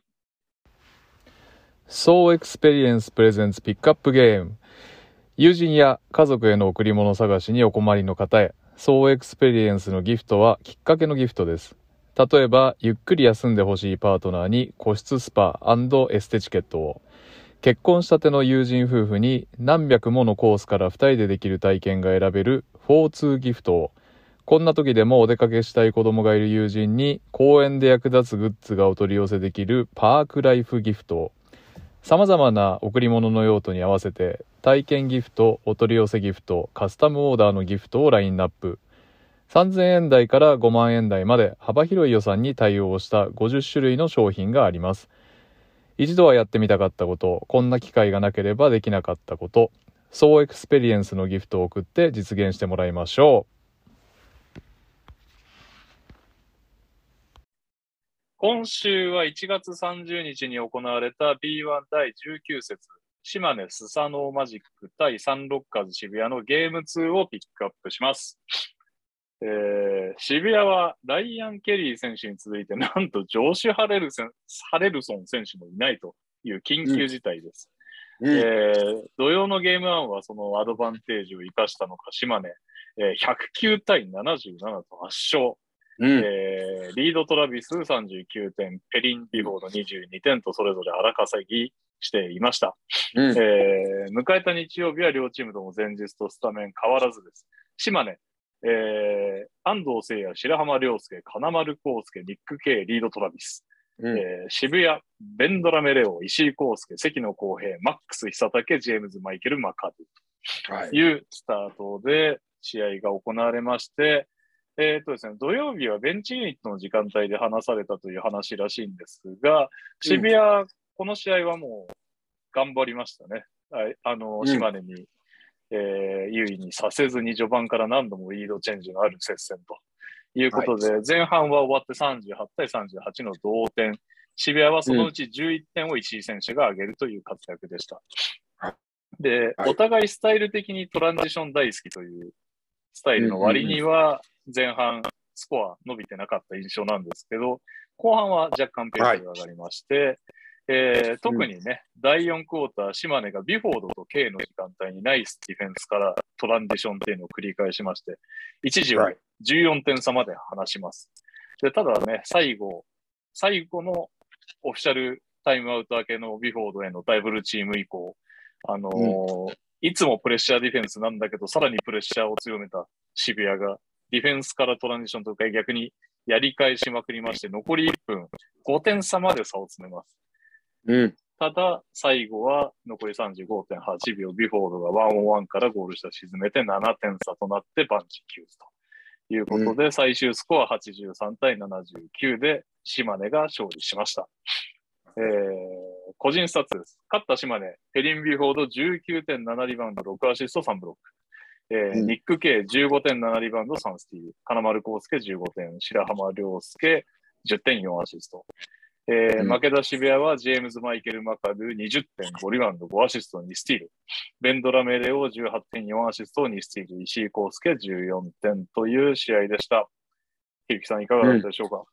So Experience Presents ピックアップゲーム。友人や家族への贈り物探しにお困りの方へ、So Experience のギフトはきっかけのギフトです。例えば、ゆっくり休んでほしいパートナーに個室スパエステチケットを。結婚したての友人夫婦に何百ものコースから2人でできる体験が選べる4-2ギフトを。こんな時でもお出かけしたい子供がいる友人に公園で役立つグッズがお取り寄せできるパークライフギフトを。様々な贈り物の用途に合わせて体験ギフト、お取り寄せギフト、カスタムオーダーのギフトをラインナップ。3000円台から5万円台まで幅広い予算に対応した50種類の商品があります。一度はやってみたかったこと、こんな機会がなければできなかったこと、ソウ・エクスペリエンスのギフトを送って実現してもらいましょう。今週は1月30日に行われた B1 第19節、島根スサノーマジック対サンロッカーズ渋谷のゲーム2をピックアップします。えー、渋谷はライアン・ケリー選手に続いて、なんとジョシュ・ハレルソンハレルソン選手もいないという緊急事態です。うん、えー、土曜のゲーム1はそのアドバンテージを生かしたのか、島根、えー、109対77と圧勝。うん、えー、リード・トラビス39点、ペリン・ビフォード22点とそれぞれ荒稼ぎしていました、うん、えー、迎えた日曜日は両チームとも前日とスタメン変わらずです。島根、えー、安藤聖也、白浜亮介、金丸康介、ニック・ケイ、リード・トラビス、うん、えー、渋谷、ベンドラメレオ、石井康介、関野公平、マックス久武、ジェームズ・マイケル・マカドというスタートで試合が行われまして、えっ、ー、とですね、土曜日はベンチユニットの時間帯で話されたという話らしいんですが、渋谷、うん、この試合はもう頑張りましたね。あの、島根にえー、優位にさせずに序盤から何度もリードチェンジのある接戦ということで、はい、前半は終わって38対38の同点。渋谷はそのうち11点を石井選手が挙げるという活躍でした。で、はい、お互いスタイル的にトランジション大好きというスタイルの割には、前半スコア伸びてなかった印象なんですけど、後半は若干ペースが上がりまして、えー、特にね、うん、第4クォーター、島根がビフォードと K の時間帯にナイスディフェンスからトランジションっていうのを繰り返しまして、一時は14点差まで離します。で、ただね、最後、最後のオフィシャルタイムアウト明けのビフォードへのダブルチーム以降、あのーうん、いつもプレッシャーディフェンスなんだけど、さらにプレッシャーを強めた渋谷が、ディフェンスからトランジションとか逆にやり返しまくりまして、残り1分、5点差まで差を詰めます。うん。ただ、最後は残り35.8秒、ビフォードがワンオンワンからゴール下沈めて7点差となってバンチキューズということで、うん、最終スコア83対79で島根が勝利しました。えー、個人スタッツです。勝った島根、ペリン・ビフォード19.7リバウンド、6アシスト、3ブロック。えー、うん、ニック・ケイ15.7リバウンド、3スティール。金丸晃輔15点、白濱僚祐10.4アシスト。えー、負けた渋谷はジェームズ・マイケル・マカドゥ20.5リバウンド、5アシスト、2スティール。ベンドラ・メレオ18.4アシスト、2スティール。石井康介14点という試合でした。ひるきさん、いかがだったでしょうか、うん、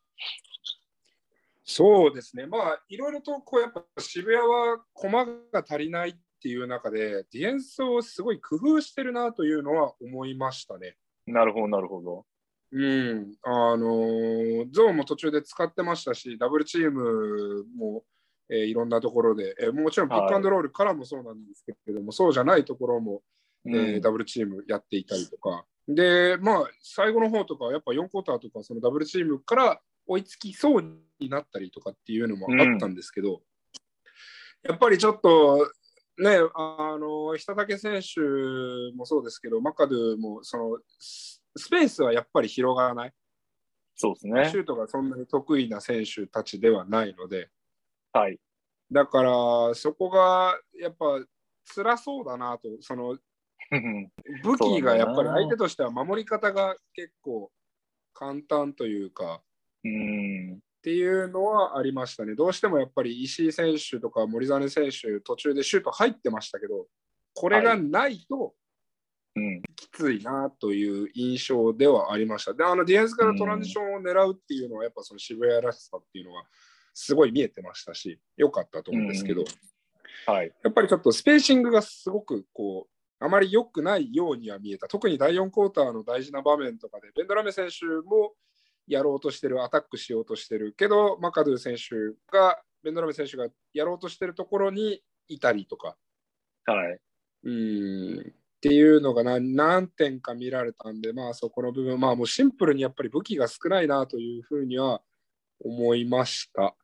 そうですね。まあ、いろいろとこうやっぱ渋谷は駒が足りないっていう中で、ディフェンスをすごい工夫してるなというのは思いましたね。なるほど、なるほど。うん、あのゾーンも途中で使ってましたし、ダブルチームも、えー、いろんなところで、えー、もちろんピックアンドロールからもそうなんですけれども、はい、そうじゃないところも、えー、うん、ダブルチームやっていたりとか、で、まあ、最後の方とか、やっぱ4クォーターとか、そのダブルチームから追いつきそうになったりとかっていうのもあったんですけど、うん、やっぱりちょっと、ね、あの久武選手もそうですけど、マカドゥもそのスペースはやっぱり広がらない。そうですね。シュートがそんなに得意な選手たちではないので、はい。だからそこがやっぱ辛そうだなと、その 武器がやっぱり相手としては守り方が結構簡単というか、うん。っていうのはありましたね。どうしてもやっぱり石井選手とか森実選手、途中でシュート入ってましたけど、これがないとうん。きついなという印象ではありました。で、あのディフェンスからトランジションを狙うっていうのは、やっぱその渋谷らしさっていうのはすごい見えてましたし、良かったと思うんですけど、はい。やっぱりちょっとスペーシングがすごくこう、あまり良くないようには見えた。特に第4クォーターの大事な場面とかで、ベンドラメ選手もやろうとしてる、アタックしようとしてるけど、マカドゥ選手が、ベンドラメ選手がやろうとしてるところにいたりとか、はい。うーんっていうのが何何点か見られたんで、まあそこの部分、まあもうシンプルにやっぱり武器が少ないなというふうには思いました。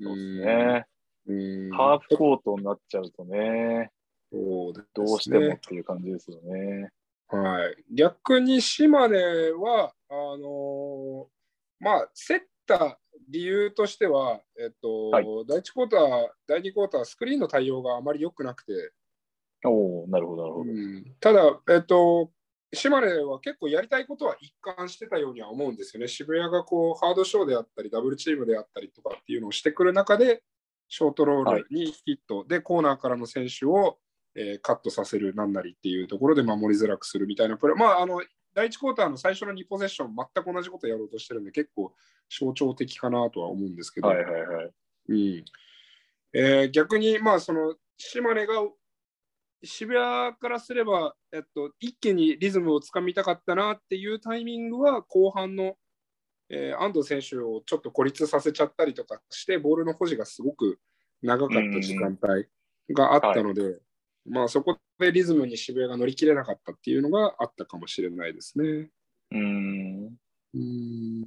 そうですね。うんハーフコートになっちゃうとね、そうねどうしてもっていう感じですよね。はい、逆に島根はあのーまあ競った理由としては、えっとはい。第1クォーター、第2クォーター、スクリーンの対応があまり良くなくて、おおなるほど、なるほど。うん。ただ、えっと、島根は結構やりたいことは一貫してたようには思うんですよね。渋谷がこうハードショーであったり、ダブルチームであったりとかっていうのをしてくる中で、ショートロールにヒット、で、コーナーからの選手を、えーカットさせるなんなりっていうところで守りづらくするみたいなプレー、まあ、あの第1クォーターの最初の2ポゼッション、全く同じことやろうとしてるんで、結構象徴的かなとは思うんですけど、はいはいはい。うん。えー逆に、まあ、その島根が渋谷からすれば、えっと、一気にリズムをつかみたかったなっていうタイミングは後半の、えー安藤選手をちょっと孤立させちゃったりとかして、ボールの保持がすごく長かった時間帯があったので、まあ、そこでリズムに渋谷が乗り切れなかったっていうのがあったかもしれないですね。うん。うん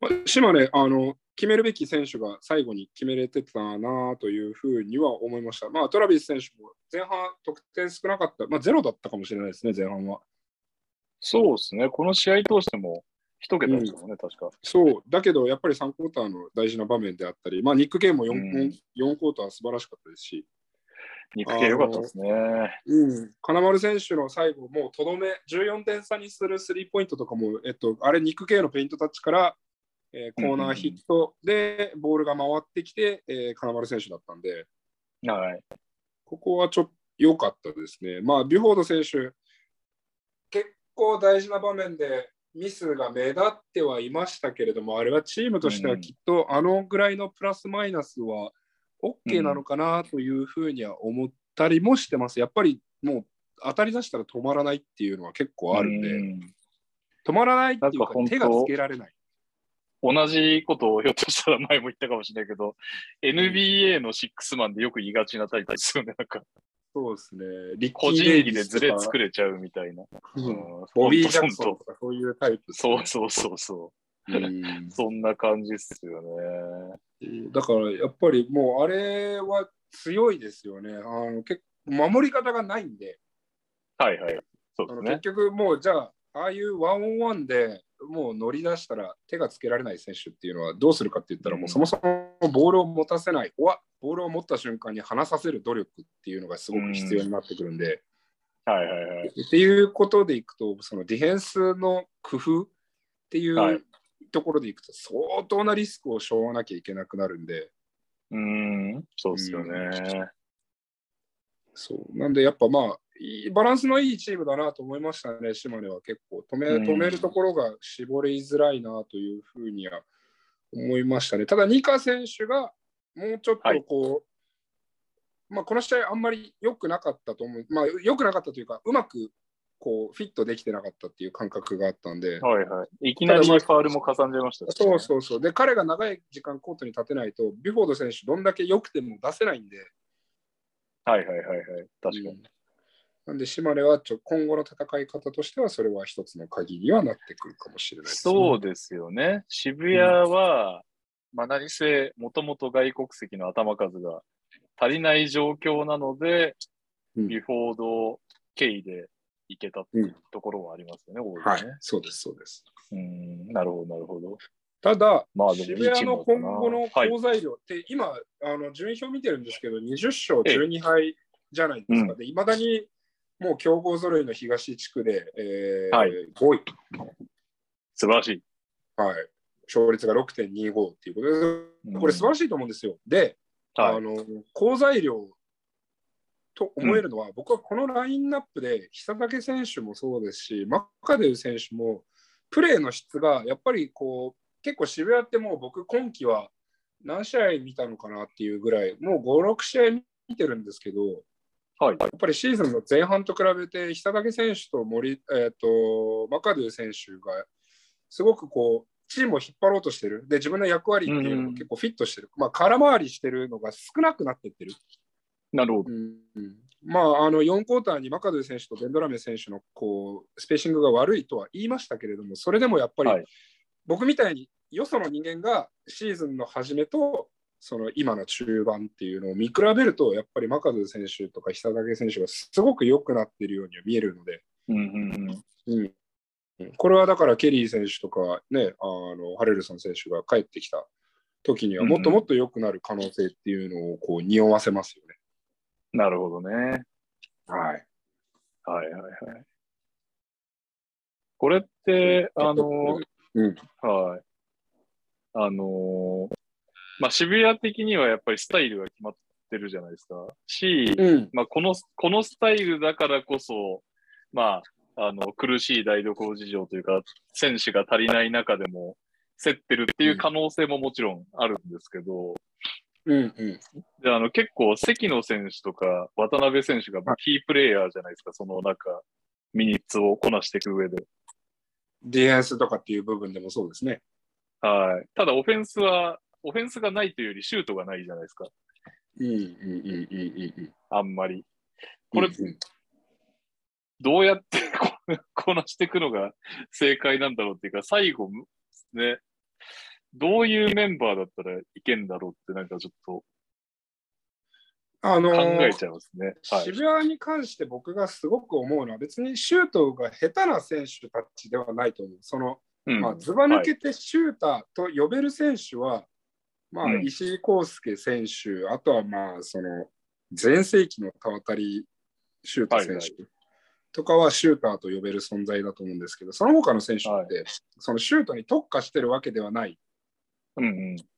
まあ島根あの、決めるべき選手が最後に決めれてたなというふうには思いました。まあ、トラビス選手も前半得点少なかった、まあ、ゼロだったかもしれないですね、前半は。そうですね。この試合通しても一桁ですもんね、確か。そう、だけどやっぱり3クォーターの大事な場面であったり、まあ、ニック・ケイも 4,、うん4クォーター素晴らしかったですし、肉系良かったですね。うん、金丸選手の最後、もうとどめ、14点差にするスリーポイントとかも、えっと、あれ、ニック系のペイントタッチから、えーコーナーヒットでボールが回ってきて、えー金丸選手だったんで、はい。ここはちょっと良かったですね。まあ、ビュフォード選手、結構大事な場面でミスが目立ってはいましたけれども、あれはチームとしてはきっとあのぐらいのプラスマイナスは OK なのかなというふうには思ったりもしてます。やっぱりもう当たり出したら止まらないっていうのは結構あるんで、うん止まらないっていうか手がつけられない。同じことをひょっとしたら前も言ったかもしれないけど、NBA のシックスマンでよく言いがちなタイプですよね。なんか、そうですね。個ー・人技でデイビスとかズレ作れちゃうみたいな。うんうんボビー・ジャクソンとかそういうタイプね、そうそうそうそう。うん そんな感じっすよね。だからやっぱりもうあれは強いですよね。あの結守り方がないんで、はいはい。そうですね。局もうじゃあ、ああいうワンオンワンでもう乗り出したら手がつけられない選手っていうのはどうするかって言ったら、うんもうそもそもボールを持たせない、おわボールを持った瞬間に離させる努力っていうのがすごく必要になってくるんで、はいはいはい。っていうことでいくと、そのディフェンスの工夫っていはいうところでいくと、相当なリスクを背負わなきゃいけなくなるんで、うーん、そうっすよね。そう。なんでやっぱまあいいバランスのいいチームだなと思いましたね、島根は結構。止めうん。止めるところが絞りづらいなというふうには思いましたね。ただ、ニカ選手がもうちょっとこう、まあ、この試合あんまり良くなかったと思う、まあ良くなかったというか、うまくこうフィットできてなかったっていう感覚があったんで、はいはい。いきなりファールもかさんじゃいましたそうそうそう。で、彼が長い時間コートに立てないと、ビュフォード選手、どんだけ良くても出せないんで、はいはいはいはい。確かに。なんで、島根はちょ今後の戦い方としては、それは一つの鍵にはなってくるかもしれないです、ね。そうですよね。渋谷は、まあ何せ、もともと外国籍の頭数が足りない状況なので、うんビフォード経緯でいけたっていうところはありますよね、うん、はい、そうです、そうです。うん、なるほど、なるほど。ただ、まあ、渋谷の今後の好材料って、はい、今、あの順位表見てるんですけど、20勝12敗じゃないですか。で、いまだにもう強豪揃いの東地区で、えーはい、5位。素晴らしい。はい。勝率が6.25っていうことで、これ素晴らしいと思うんですよ。で、はい、あの、好材料と思えるのは、うん、僕はこのラインナップで、久武選手もそうですし、マッカデウ選手も、プレーの質がやっぱりこう、結構渋谷ってもう僕今季は何試合見たのかなっていうぐらい、もう5、6試合見てるんですけど、はい、やっぱりシーズンの前半と比べて、久武選手と森、えーと、マカドゥ選手がすごくこう、チームを引っ張ろうとしてる。で、自分の役割っていうのも結構フィットしてる。うん、まあ、空回りしてるのが少なくなってってる。なるほど。うん、まあ、あの4クォーターにマカドゥ選手とデンドラメ選手のこうスペーシングが悪いとは言いましたけれども、それでもやっぱり、僕みたいによその人間がシーズンの初めとその今の中盤っていうのを見比べると、やっぱりマカドゥ選手とか久武選手がすごく良くなっているようには見えるので、うんうんうん、これはだからケリー選手とか、ね、あのハレルソン選手が帰ってきた時にはもっともっと良くなる可能性っていうのをこう匂わせますよね。なるほどね。はい。はいはいはい。これって、あの、うん、はい。あのまあ、渋谷的にはやっぱりスタイルが決まってるじゃないですか。し、うん、まあ、この、このスタイルだからこそ、まあ、あの、苦しい台所事情というか、選手が足りない中でも、競ってるっていう可能性ももちろんあるんですけど、うんうん。で、あの、結構、関野選手とか、渡辺選手がキープレイヤーじゃないですか、そのなんか、ミニッツをこなしていく上で。ディフェンスとかっていう部分でもそうですね。はい。ただ、オフェンスは、オフェンスがないというより、シュートがないじゃないですか。うんうんうんうんうん。あんまり。これ、うんうん、どうやって こなしていくのが正解なんだろうっていうか、最後、ね、どういうメンバーだったらいけんだろうって、なんかちょっと、あのー、考えちゃいますね、はい、渋谷に関して僕がすごく思うのは、別にシュートが下手な選手たちではないと思う。その、うん、まあ、ずば抜けてシューターと呼べる選手は、はい、まあ、石井康介選手、あとはまあ、その、全盛期の田渡シュート選手、はいはい。とかはシューターと呼べる存在だと思うんですけど、その他の選手って、はい、そのシュートに特化してるわけではない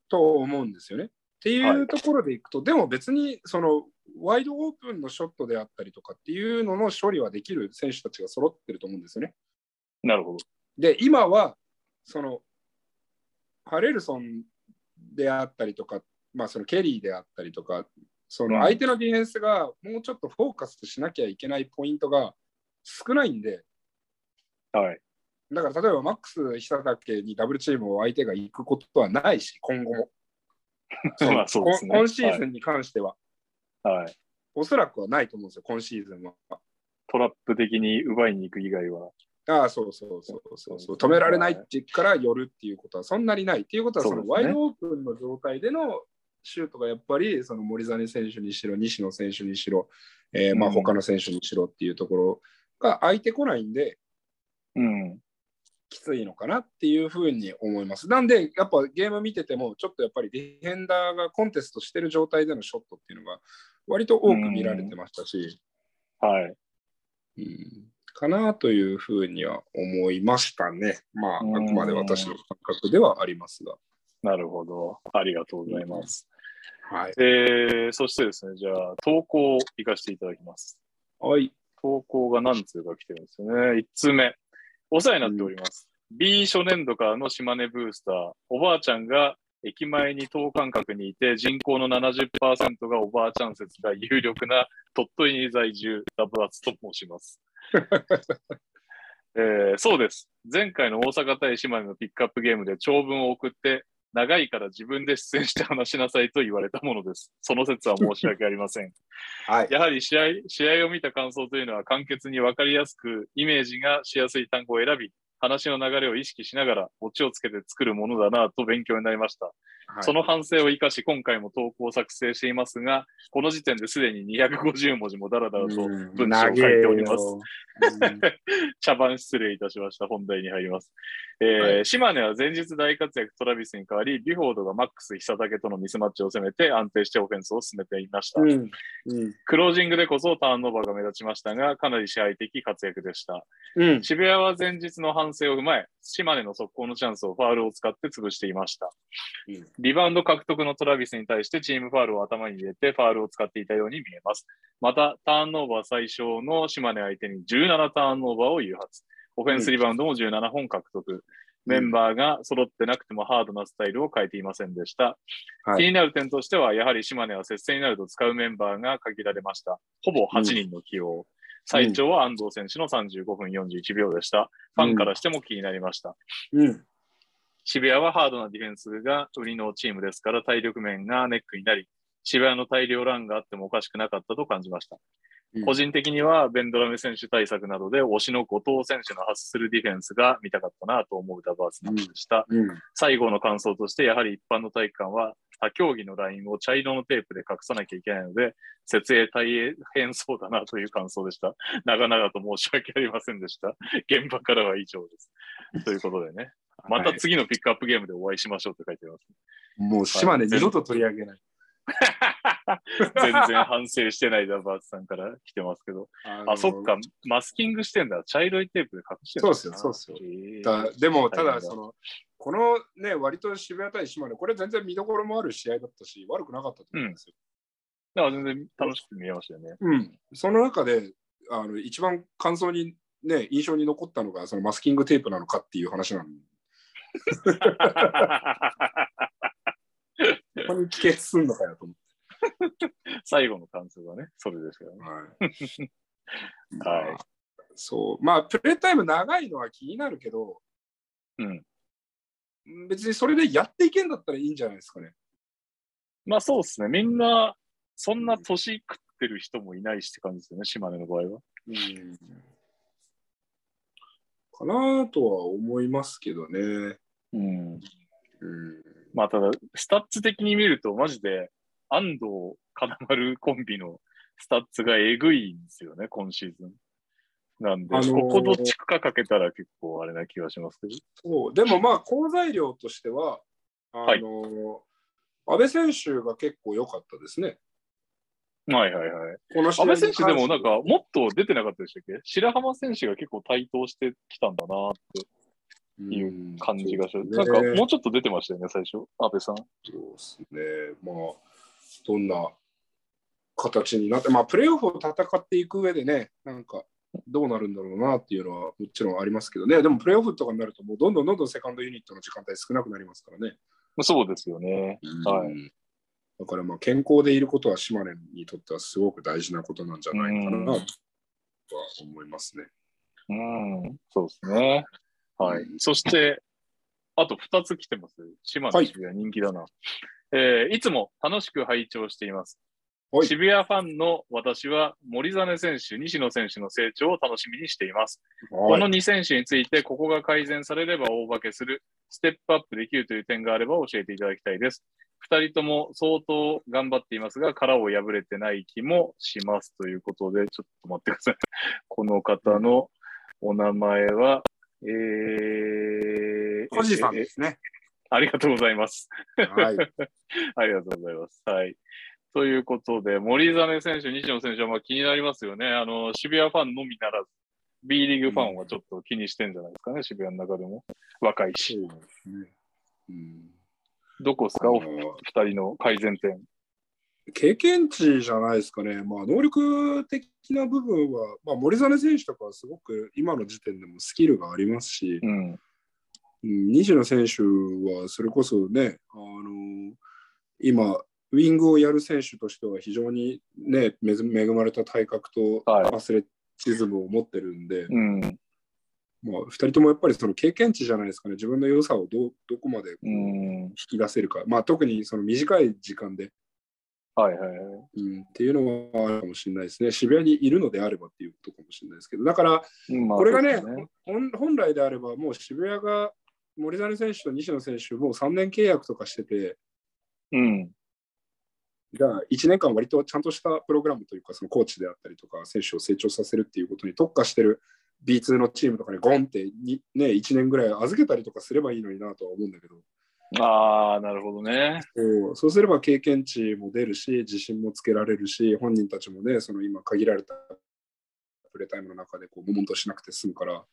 と思うんですよね。うんうん、っていうところでいくと、はい、でも別にそのワイドオープンのショットであったりとかっていうのの処理はできる選手たちが揃ってると思うんですよね。なるほど。で、今はそのハレルソンであったりとか、まあ、そのケリーであったりとか、その相手のディフェンスがもうちょっとフォーカスしなきゃいけないポイントが少ないんで、はい。だから例えばマックス久武にダブルチームを相手が行くことはないし、今後も。まあそうですね、今シーズンに関しては。はい。おそらくはないと思うんですよ、今シーズンは。トラップ的に奪いに行く以外は。ああ、そうそうそうそうそう。止められないってから寄るっていうことはそんなにない。っていうことは、そのワイドオープンの状態でのシュートがやっぱり、その森実選手にしろ、西野選手にしろ、えー、まあ他の選手にしろっていうところが空いてこないんで、うん、きついのかなっていうふうに思います。なんで、やっぱゲーム見てても、ちょっとやっぱりディフェンダーがコンテストしてる状態でのショットっていうのが、割と多く見られてましたし、はい。うん、かなというふうには思いましたね。まあ、あくまで私の感覚ではありますが。なるほど。ありがとうございます。はい。えー、そしてですね、じゃあ、投稿を行かせていただきます。はい。投稿が何通か来てるんですよね。1通目。お世話になっております。うん、B 初年度からの島根ブースター。おばあちゃんが駅前に等間隔にいて、人口の70%がおばあちゃん説が有力な鳥取に在住、ダブアツと申します。えー、そうです。前回の大阪対島根のピックアップゲームで長文を送って、長いから自分で出演して話しなさいと言われたものです。その説は申し訳ありません。はい、やはり試合試合を見た感想というのは簡潔に分かりやすく、イメージがしやすい単語を選び、話の流れを意識しながら、オチをつけて作るものだなと勉強になりました。はい、その反省を生かし、今回も投稿を作成していますが、この時点ですでに250文字もだらだらと文章を書いております。茶番失礼いたしました。本題に入ります。えーはい、島根は前日大活躍トラビスに代わり、ビュフォードがマックス久武とのミスマッチを攻めて安定してオフェンスを進めていました。うんうん、クロージングでこそターンオーバーが目立ちましたが、かなり支配的活躍でした。うん、渋谷は前日の反省を踏まえ、島根の速攻のチャンスをファールを使って潰していました。リバウンド獲得のトラビスに対してチームファールを頭に入れてファールを使っていたように見えます。また、ターンオーバー最小の島根相手に17ターンオーバーを誘発。オフェンスリバウンドも17本獲得。メンバーが揃ってなくてもハードなスタイルを変えていませんでした。はい、気になる点としては、やはり島根は接戦になると使うメンバーが限られました。ほぼ8人の起用。うん、最長は安藤選手の35分41秒でした。ファンからしても気になりました。うん、渋谷はハードなディフェンスが売りのチームですから体力面がネックになり、渋谷の大量ランがあってもおかしくなかったと感じました。個人的にはベンドラメ選手対策などで推しの後藤選手の発するディフェンスが見たかったなと思うダバースナッチでした、うん。うん、最後の感想としてやはり一般の体育館は他競技のラインを茶色のテープで隠さなきゃいけないので設営大変そうだなという感想でした。長々と申し訳ありませんでした。現場からは以上です。ということでねまた次のピックアップゲームでお会いしましょうって書いてます、もう島根二度と取り上げない 全然反省してないダバーツさんから来てますけど。ああ、そっか、マスキングしてんだ。茶色いテープで隠してるんそうですよ、そうですよ。えー、でも、ただ、その、このね、割と渋谷対島根、これ全然見どころもある試合だったし、悪くなかったと思うんですよ。うん、だから全然楽しく見えましたよね。うん。その中で、あの一番感想に、ね、印象に残ったのが、そのマスキングテープなのかっていう話なんで。ここに帰結すんのかよと思って。最後の感想がね、それですよね。はい。はい、そう。まあ、プレイタイム長いのは気になるけど、うん。別にそれでやっていけんだったらいいんじゃないですかね。まあそうですね。みんな、そんな年食ってる人もいないしって感じですよね、島根の場合は。うん。かなとは思いますけどね。うん。うん、まあただ、スタッツ的に見ると、マジで、安藤金丸コンビのスタッツがえぐいんですよね、今シーズン。なんで、あのー、ここどっちか欠けたら結構あれな気がしますけど。そう、でもまあ、好材料としては、あのーはい、安倍選手が結構良かったですね。はいはいはい。この安倍選手でもなんか、もっと出てなかったでしたっけ？白濱選手が結構台頭してきたんだなっていう感じがする。ね、なんか、もうちょっと出てましたよね、最初、安倍さん。そうですね。まあ、どんな形になって、まあ、プレーオフを戦っていく上でね、なんか、どうなるんだろうなっていうのはもちろんありますけどね、でもプレーオフとかになると、もうどんどんどんどんセカンドユニットの時間帯少なくなりますからね。そうですよね。はい。だからまあ健康でいることは島根にとってはすごく大事なことなんじゃないかなとは思いますね。うん、そうですね。はい。そして、あと2つ来てます。島根渋谷人気だな。はいえー、いつも楽しく拝聴しています。渋谷ファンの私は森実選手、西野選手の成長を楽しみにしています。この2選手について、ここが改善されれば大化けする、ステップアップできるという点があれば教えていただきたいです。2人とも相当頑張っていますが、殻を破れてない気もしますということで、ちょっと待ってください。この方のお名前は、えー、小路さんですね。ありがとうございます。はい。ありがとうございます。はい。ということで、森実選手、西野選手はまあ気になりますよね。あの、渋谷ファンのみならず、B リーグファンはちょっと気にしてんじゃないですかね、渋谷の中でも。若いし。ねうん、どこですか、お二人の改善点。経験値じゃないですかね、まあ、能力的な部分は、まあ、森実選手とかはすごく今の時点でもスキルがありますし、うん、西野選手はそれこそね、あの今、ウィングをやる選手としては非常に、ね、恵まれた体格とアスレチズムを持ってるんで、はいうん。まあ、2人ともやっぱりその経験値じゃないですかね、自分の良さをどどこまで引き出せるか、まあ、特にその短い時間で、はいはいはい。うん、っていうのはあるかもしれないですね、渋谷にいるのであればっていうことかもしれないですけど、だから、これがね、ね。本来であれば、もう渋谷が森実選手と西野選手、もう3年契約とかしてて、うん。が1年間割とちゃんとしたプログラムというか、そのコーチであったりとか、選手を成長させるっていうことに特化してる B2 のチームとかにゴンってに、ね、1年ぐらい預けたりとかすればいいのになとは思うんだけど、ああ、なるほどね。そうそうすれば経験値も出るし、自信もつけられるし、本人たちもね、その今限られたプレータイムの中でこう、悶々としなくて済むから、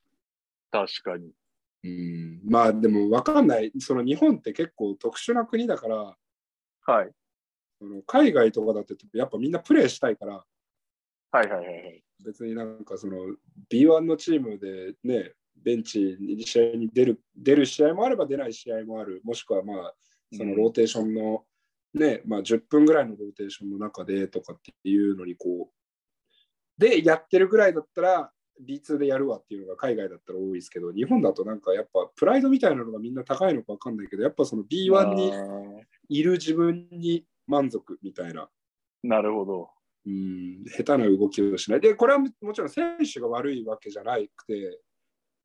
確かに。うん、まあでも分かんない、その日本って結構特殊な国だから、はい。その海外とかだってやっぱみんなプレーしたいから、はいはいはいはい。別になんかその B1 のチームでね、ベンチに試合に出る出る試合もあれば出ない試合もある、もしくはまあそのローテーションのね、まあ10分ぐらいのローテーションの中でとかっていうのにこう、でやってるぐらいだったら B2 でやるわっていうのが海外だったら多いですけど、日本だとなんかやっぱプライドみたいなのがみんな高いのか分かんないけど、やっぱその B1 にいる自分に満足みたいな。なるほど。うん下手な動きをしない。で、これはももちろん選手が悪いわけじゃなくて、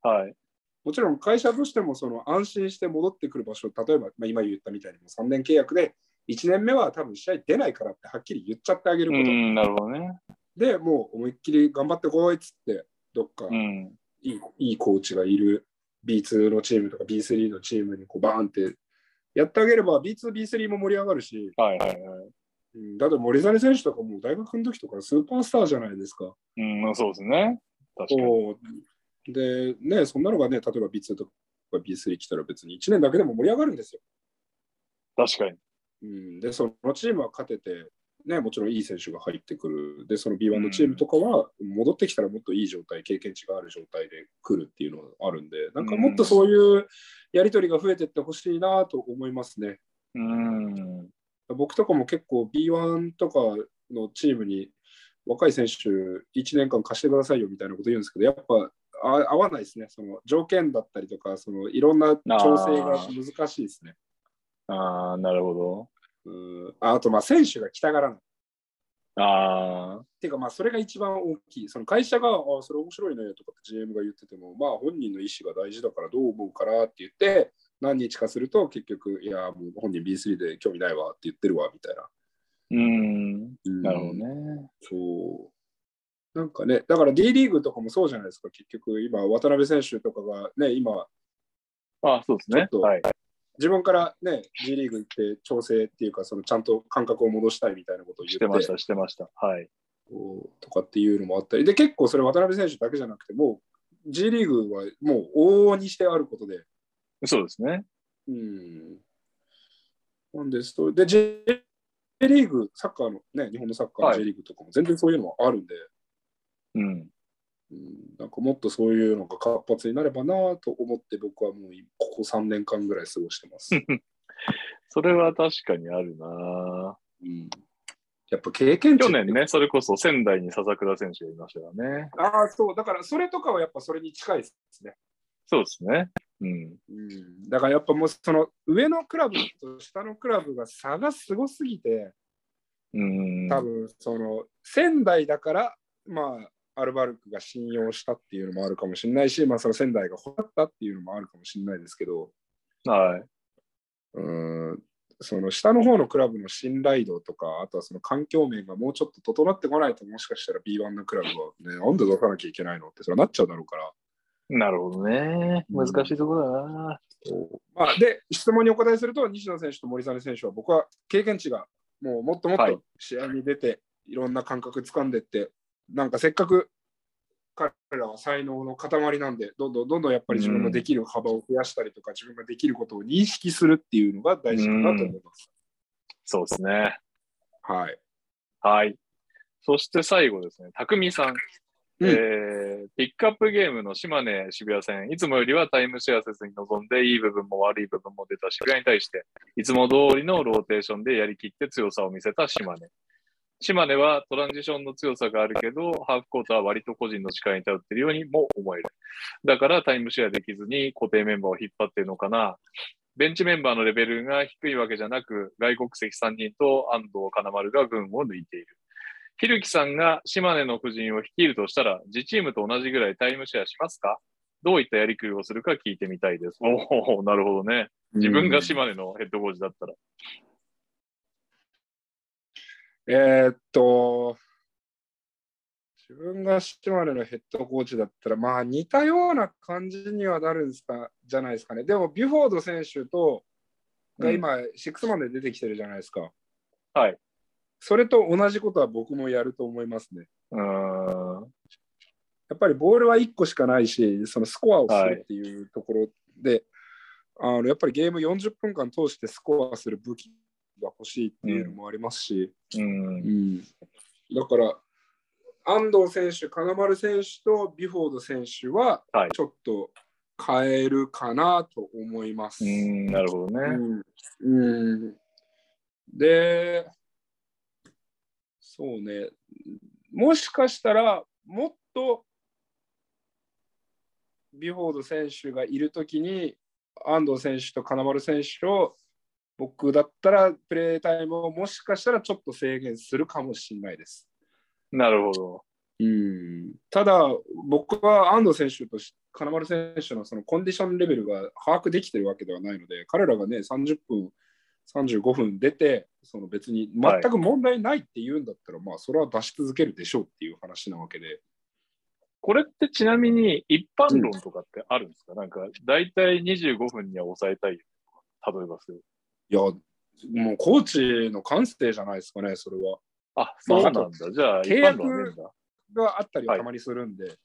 はい。もちろん会社としてもその安心して戻ってくる場所、例えば、まあ、今言ったみたいにも3年契約で、1年目は多分試合出ないからってはっきり言っちゃってあげること。うん、なるほどね。で、もう思いっきり頑張ってこいっつって、どっかうん。いい,、いいコーチがいる B2 のチームとか B3 のチームにこうバーンってやってあげれば B2、B3 も盛り上がるし、はいはいはい。うんだって森実選手とかもう大学の時とかスーパースターじゃないですか。うん、そうですね。確かに。で、ね、そんなのがね、例えば B2 とか B3 来たら別に1年だけでも盛り上がるんですよ。確かに。うん、で、そのチームは勝てて、ね、もちろんいい選手が入ってくる。で、その B1 のチームとかは戻ってきたらもっといい状態、経験値がある状態で来るっていうのがあるんで、なんかもっとそういうやり取りが増えていってほしいなと思いますね。うん。僕とかも結構 B1 とかのチームに若い選手1年間貸してくださいよみたいなこと言うんですけど、やっぱあ合わないですね。その条件だったりとか、そのいろんな調整が難しいですね。ああ、なるほど。うんああと、まあ選手が来たがらない。ああ、っていうか、まあそれが一番大きい。その会社が、あそれ面白いねとかって GM が言ってても、まあ本人の意思が大事だからどう思うかなって言って、何日かすると結局、いや、もう本人 B3 で興味ないわって言ってるわみたいな。うん。うんなるほどね。そう。なんかね、だから D リーグとかもそうじゃないですか、結局、今、渡辺選手とかがね、今、あそうですねはい。自分からね、G リーグ行って調整っていうか、そのちゃんと感覚を戻したいみたいなことを言ってしてました、してました。はい。とかっていうのもあったり、で、結構それ渡辺選手だけじゃなくて、もう G リーグはもう往々にしてあることで、そうですね。うん。なんですと、で、J リーグ、サッカーのね、日本のサッカー J リーグとかも全然そういうのもあるんで、うん。うん、なんかもっとそういうのが活発になればなと思って僕はもうここ3年間ぐらい過ごしてます。それは確かにあるな。うん、やっぱ経験値去年ね、それこそ仙台に笹倉選手がいましたからね。ああ、そう、だからそれとかはやっぱそれに近いですね。そうですね。うん。うん、だからやっぱもうその上のクラブと下のクラブが差がすごすぎて、うん。多分その仙台だから、まあ、アルバルクが信用したっていうのもあるかもしれないし、まあ、その仙台が欲張ったっていうのもあるかもしれないですけど、はい。うんその下の方のクラブの信頼度とか、あとはその環境面がもうちょっと整ってこないと、もしかしたら B1 のクラブはね、なんで出さなきゃいけないのってそれはなっちゃうだろうから。なるほどね。うん難しいところだな。まあ、で、質問にお答えすると、西野選手と森実選手は、僕は経験値がもうもっともっはいと試合に出て、い、ろんな感覚掴んでって、なんかせっかく彼らは才能の塊なんで、どんどんどんどんやっぱり自分のできる幅を増やしたりとか、自分ができることを認識するっていうのが大事かなと思います。そうですね。はい。はい。そして最後ですね、匠さん。うんえーピックアップゲームの島根渋谷戦、いつもよりはタイムシェアせずに臨んで、いい部分も悪い部分も出た渋谷に対して、いつも通りのローテーションでやりきって強さを見せた島根。島根はトランジションの強さがあるけど、ハーフコートは割と個人の力に頼っているようにも思える。だからタイムシェアできずに固定メンバーを引っ張っているのかな。ベンチメンバーのレベルが低いわけじゃなく、外国籍3人と安藤金丸が群を抜いている。ひるきさんが島根の夫人を率いるとしたら、自チームと同じぐらいタイムシェアしますか？どういったやりくりをするか聞いてみたいです。おお、なるほどね。自分が島根のヘッドコーチだったら。えー、っと、自分が島根のヘッドコーチだったら、まあ似たような感じにはなるんですか、じゃないですかね。でも、ビュフォード選手と、が今、シックスマンで出てきてるじゃないですか。はい。それと同じことは僕もやると思いますね。うん。やっぱりボールは1個しかないし、そのスコアをするっていうところで、あのやっぱりゲーム40分間通してスコアする武器が欲しいっていうのもありますし、うん。う。ん。だから、安藤選手、金丸選手とビフォード選手ははい。ちょっと変えるかなと思います。うん、なるほどね。うん。うん。で、そうね、もしかしたら、もっとビュフォード選手がいるときに、安藤選手と金丸選手を僕だったらプレータイムをもしかしたらちょっと制限するかもしれないです。なるほど。うんただ、僕は安藤選手とし金丸選手のそのコンディションレベルが把握できてるわけではないので、彼らがね、30分、35分出て、その別に全く問題ないって言うんだったら、まあ、それは出し続けるでしょうっていう話なわけで。これってちなみに一般論とかってあるんですか、なんか、だいたい25分には抑えたい。例えばする。いや、もうコーチの感性じゃないですかね、それは。あ、そうなんだ。じゃあ、一契約。があったりはたまにするんで、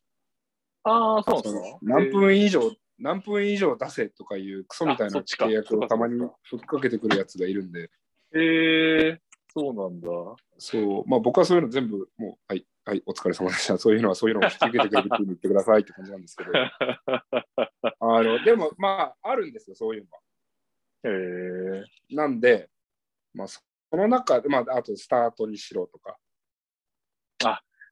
ああ、そうです何分以上、何分以上出せとかいうクソみたいな契約をたまにそっかふっかけてくるやつがいるんで。えー、えーそうなんだ。そう、まあ僕はそういうの全部、もう、はい、はい、お疲れ様でした。そういうのはそういうのを引き受けてくれるって言ってくださいって感じなんですけど、あの、でも、まあ、あるんですよ、そういうのは。えー、なんで、まあ、その中で、まあ、あとスタートにしろとか。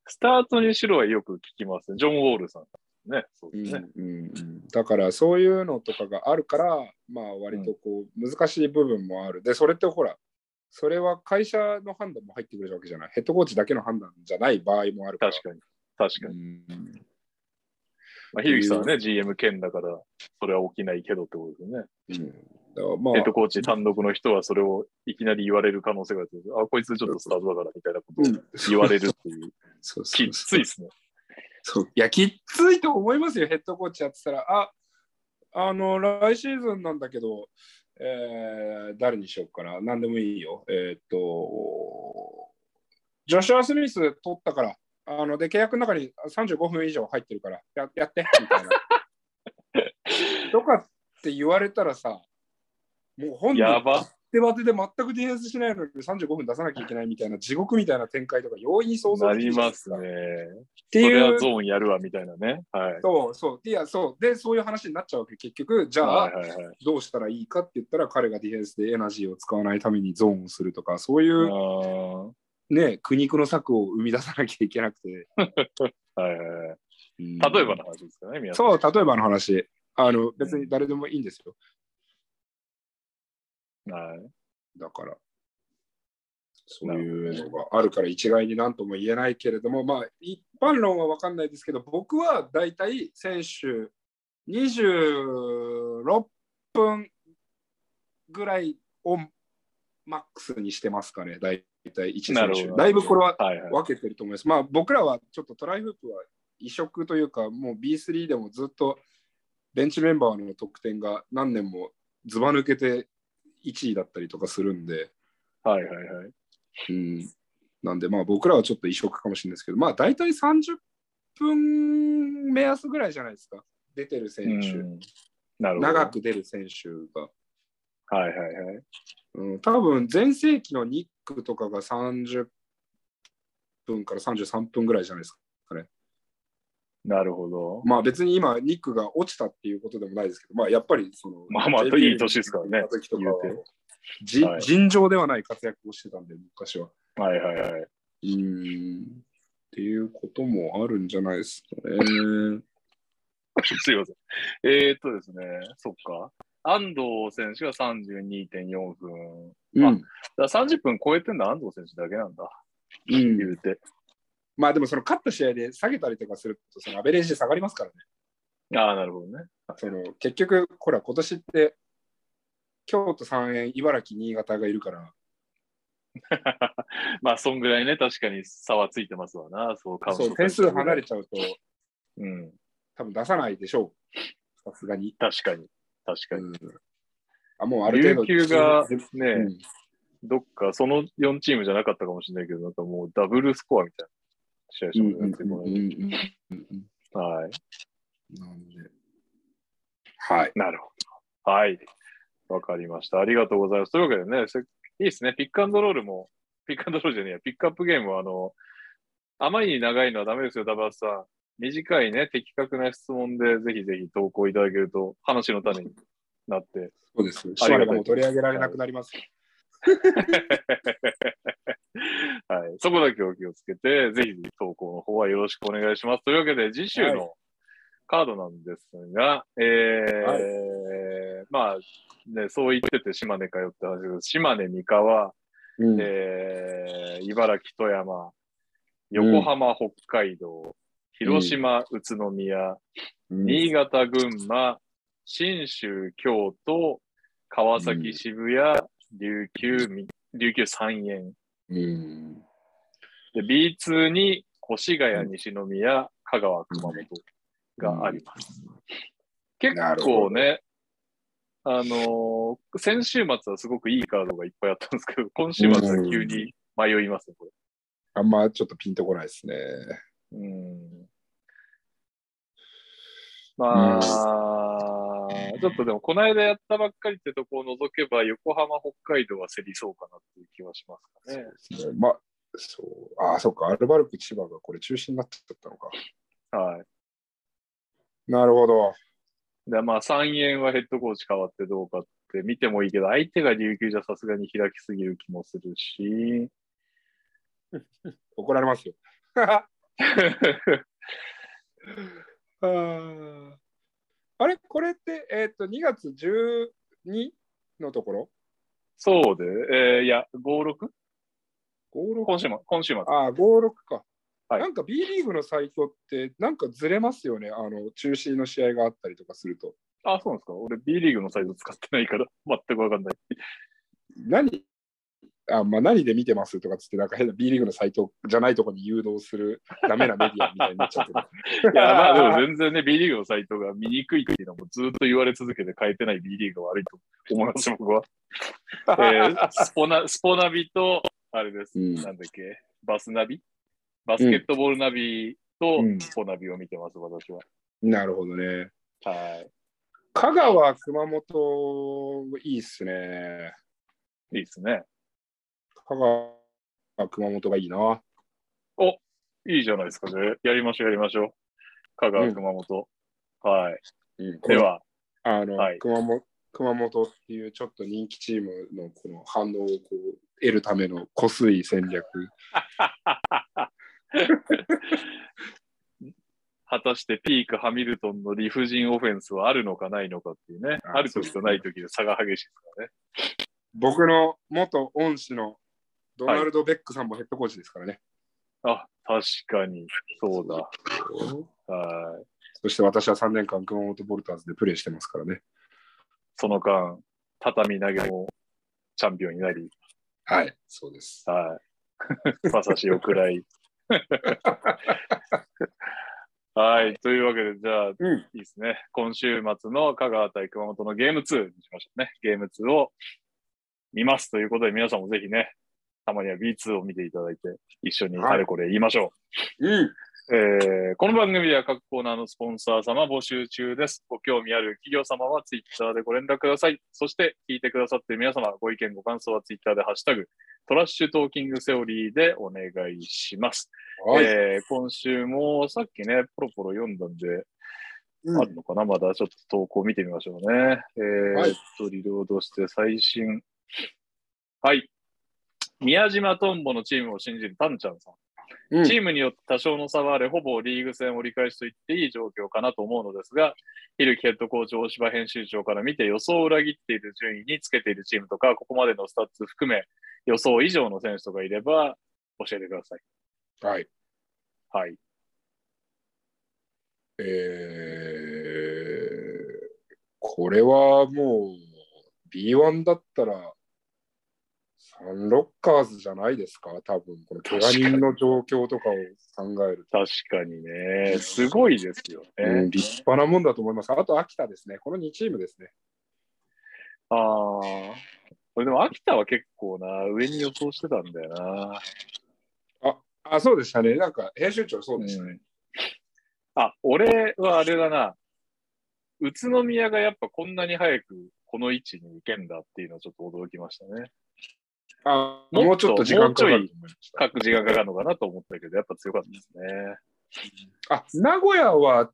スタートにしろはよく聞きますね。ジョン・ウォールさん。ね。そうですね。うんうんだから、そういうのとかがあるから、まあ、割とこう、難しい部分もある。で、それってほら、それは会社の判断も入ってくるわけじゃない。ヘッドコーチだけの判断じゃない場合もあるから。確かに。確かに。うんまあ、ひゆきさんはね、GM 兼だから、それは起きないけどってことですよね。うんまあヘッドコーチ単独の人はそれをいきなり言われる可能性があって、あ、こいつちょっとスタートだからみたいなことを言われるっていう。そうそうきついですね。そういや、きっついと思いますよ、ヘッドコーチやってたら。あ、あの、来シーズンなんだけど、えー誰にしようかな。何でもいいよ。えーっと、ジョシュア・スミス取ったから、あの、で、契約の中に35分以上入ってるから、ややって、みたいな。とかって言われたらさ、もう本人やば。手バテで全くディフェンスしないのに35分出さなきゃいけないみたいな地獄みたいな展開とか容易に想像なできるりますね。っていうそれはゾーンやるわみたいなね。はい。そうそう。いや、そう。で、そういう話になっちゃうわけ。結局、じゃあ、はいはいはい。どうしたらいいかって言ったら、彼がディフェンスでエナジーを使わないためにゾーンをするとか、そういうあね、苦肉の策を生み出さなきゃいけなくて。ー はいはいはい。うん例えばの話ですかね、皆さん。そう、例えばの話。あの、別に誰でもいいんですよ。はい。だから、そういうのがあるから一概になんとも言えないけれども、まあ、一般論は分かんないですけど、僕はだいたい選手26分ぐらいをマックスにしてますかね、だいたい1選手。だいぶこれははいはい。分けてると思います。まあ、僕らはちょっとトライフープは異色というか、もう B3 でもずっとベンチメンバーの得点が何年もずば抜けて1位だったりとかするんで、はいはいはい。うん、なんでまあ僕らはちょっと異色かもしれないですけど、まあ大体30分目安ぐらいじゃないですか、出てる選手、うんなるほど。長く出る選手が。はいはいはい。うん、多分全盛期のニックとかが30分から33分ぐらいじゃないですか。なるほど。まあ別に今、ニックが落ちたっていうことでもないですけど、まあやっぱりその、まあまあいい年ですからねじはい尋常ではない活躍をしてたんで、昔は。はいはいはい。うーん。っていうこともあるんじゃないですかね。すいません。えー、っとですね、そっか。安藤選手が32.4分。うん。だから30分超えてんのは安藤選手だけなんだ。うん言うて。まあでもその勝った試合で下げたりとかすると、そのアベレージ下がりますからね。ああ、なるほどね。その結局、ほら、今年って京都、三円、茨城、新潟がいるから、まあ、そんぐらいね、確かに差はついてますわな。そう、そう、点数離れちゃうと、うん。多分出さないでしょう。さすがに。確かに。確かに。うん、あ、もうある程度。琉球がね、うんどっかその4チームじゃなかったかもしれないけど、なんかもうダブルスコアみたいな試合しうんたもはい。なんで。はい。なるほど。はい。わかりました。ありがとうございます。というわけでね、せいいですね。ピックアンドロールも、ピックアンドロールじゃねえや、ピックアップゲームは、あの、あまりに長いのはダメですよ、ダバスさん。短いね、的確な質問で、ぜひぜひ投稿いただけると、話の種になって。そうです。ありがたい取り上げられなくなります。はい。そこだけお気をつけて、ぜひ投稿の方はよろしくお願いします。というわけで、次週はのカードなんですが、えーまあ、ね、そう言ってて島根かよって話ですけど、島根、三河、うんえー茨城、富山、横浜、北海道、広島、宇都宮、新潟、群馬、信州、京都、川崎、うん渋谷、琉球、み琉球三円。うん。で、B2 に越谷、西宮、香川、熊本があります。結構ね、あのー先週末はすごくいいカードがいっぱいあったんですけど、今週末は急に迷いますね、これ。あんまちょっとピンとこないですね。うんまあ、ちょっとでも、この間やったばっかりってとこを除けば、横浜、北海道は競りそうかなっていう気はしますかね。まあ、そう。ああ、そっか。アルバルク千葉がこれ中止になっちゃったのか。はい。なるほど。で、まあ、3円はヘッドコーチ変わってどうかって見てもいいけど、相手が琉球じゃさすがに開きすぎる気もするし、怒られますよ。あれ？これって、えっ、と、2月12のところ？そうで、えーいや、5、6? 56今週末、今週末。ああ、56か。はいなんか B リーグのサイトって、なんかずれますよね？あの、中止の試合があったりとかすると。あ、そうなんですか？俺 B リーグのサイト使ってないから、全くわかんない。何？あ、まあ、何で見てますとかつって、なんか変な B リーグのサイトじゃないところに誘導するダメなメディアみたいになっちゃってる。いや、まあでも全然ね、B リーグのサイトが見にくいっていうのもずっと言われ続けて変えてない B リーグが悪いと思います、僕は。えースポナ、スポナビと、あれです、うんなんだっけ、バスナビ？バスケットボールナビとうんスポナビを見てます、私は。なるほどね。は香川、熊本、いいっすね。い。いいですね。香川、熊本がいいな。いいじゃないですかね。やりましょう、やりましょう。香川、うん熊本。はい。うんでは、あの、はい熊本熊本っていうちょっと人気チームのこの反応をこう得るための濃すい戦略。果たしてピーク、ハミルトンの理不尽オフェンスはあるのかないのかっていうね。あある時とない時で差が激しいですからね。僕の元恩師のドナルド・ベックさんもヘッドコーチですからね。あ、確かに。そうだ。はい。そして私は3年間熊本ボルターズでプレーしてますからね。その間、畳投げもチャンピオンになり、はい、そうです。はい。馬刺しを食らい。はい。というわけで、じゃあ、うん。いいですね。今週末の香川対熊本のゲーム2にしましょうね。ゲーム2を見ますということで、皆さんもぜひね、たまには B2 を見ていただいて、一緒にあれこれ言いましょう。うん。えーこの番組では各コーナーのスポンサー様募集中です。ご興味ある企業様はツイッターでご連絡ください。そして聞いてくださっている皆様、ご意見ご感想はツイッターでハッシュタグ、トラッシュトーキングセオリーでお願いします。はい。えー今週もさっきね、ポロポロ読んだんで、うんあるのかな？まだちょっと投稿見てみましょうね。えーはいっと、リロードして最新。はい。宮島トンボのチームを信じるタンちゃんさん。うんチームによって多少の差はあれ、ほぼリーグ戦折り返しと言っていい状況かなと思うのですが、ヒルキヘッドコーチ、大柴編集長から見て予想を裏切っている順位につけているチームとか、ここまでのスタッツ含め予想以上の選手とかいれば教えてください。はい。はい。えー、これはもう B1 だったらサンロッカーズじゃないですか？多分、この怪我人の状況とかを考えると。確かにね。すごいですよね。うん、立派なもんだと思います。あと、秋田ですね。この2チームですね。ああ。これでも秋田は結構な、上に予想してたんだよな。あ、あそうでしたね。なんか、編集長そうでしたね。あ、俺はあれだな。宇都宮がやっぱこんなに早くこの位置に行けんだっていうのはちょっと驚きましたね。あもうちょっと時間かかる。書く時間かかるのかなと思ったけど、やっぱ強かったですね。あ、名古屋は、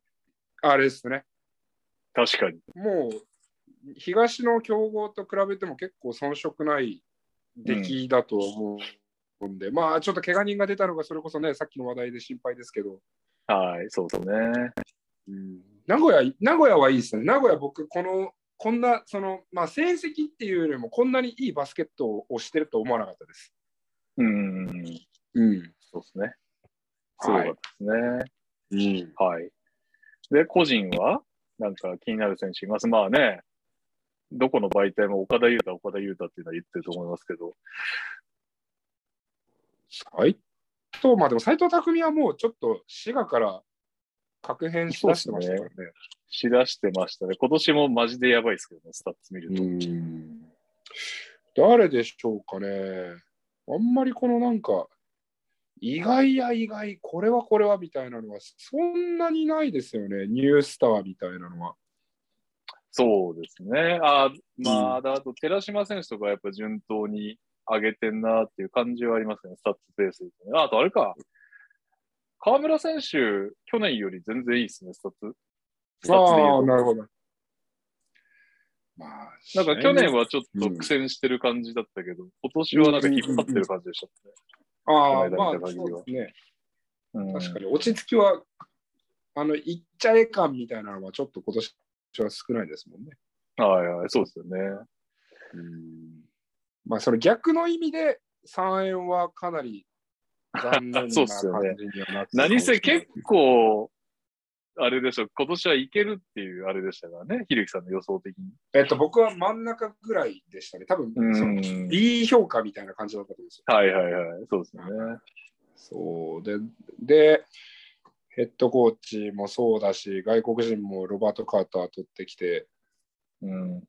あれですね。確かに。もう、東の強豪と比べても結構遜色ない出来だと思うんで、うん、まあちょっと怪我人が出たのがそれこそね、さっきの話題で心配ですけど。はい、そうですね。うん、名古屋、名古屋はいいですね。名古屋僕、この、こんな、その、まあ成績っていうよりもこんなにいいバスケットをしてると思わなかったです。うん。うん。そうですね。そうですね。うん。はい。で、個人はなんか気になる選手います。まあね、どこの媒体も岡田優太、岡田優太っていうのは言ってると思いますけど。斎藤、まあでも斎藤匠はもうちょっと滋賀から確変しだしてましたね。しだしてましたね。今年もマジでやばいですけどね、スタッツ見ると。うん。誰でしょうかね。あんまりこのなんか、意外や意外、これはこれはみたいなのはそんなにないですよね。ニュースターみたいなのは。そうですね。あまあ、うん、あと、寺島選手とかやっぱ順当に上げてんなっていう感じはありますね、スタッツベースで、ね。あと、あれか。河村選手、去年より全然いいですね、スタッツ。スタッツでああ、なるほど。まあ、なんか去年はちょっと苦戦してる感じだったけど、うん、今年はなんか引っ張ってる感じでしたね。ああ、まあ、そうですね。うん、確かに、落ち着きは、あの、いっちゃえ感みたいなのはちょっと今年は少ないですもんね。はいはい、そうですよね。うん。まあ、それ逆の意味で、3円はかなり残念な感じにはなってね、何せ結構、あれでしょ、今年はいけるっていうあれでしたからね、ひるきさんの予想的に。えっと、僕は真ん中ぐらいでしたね。多分、その B 評価みたいな感じだったと思うんですよ。はいはいはい、そうですね。そうで、で、ヘッドコーチもそうだし、外国人もロバート・カーター取ってきて、うん、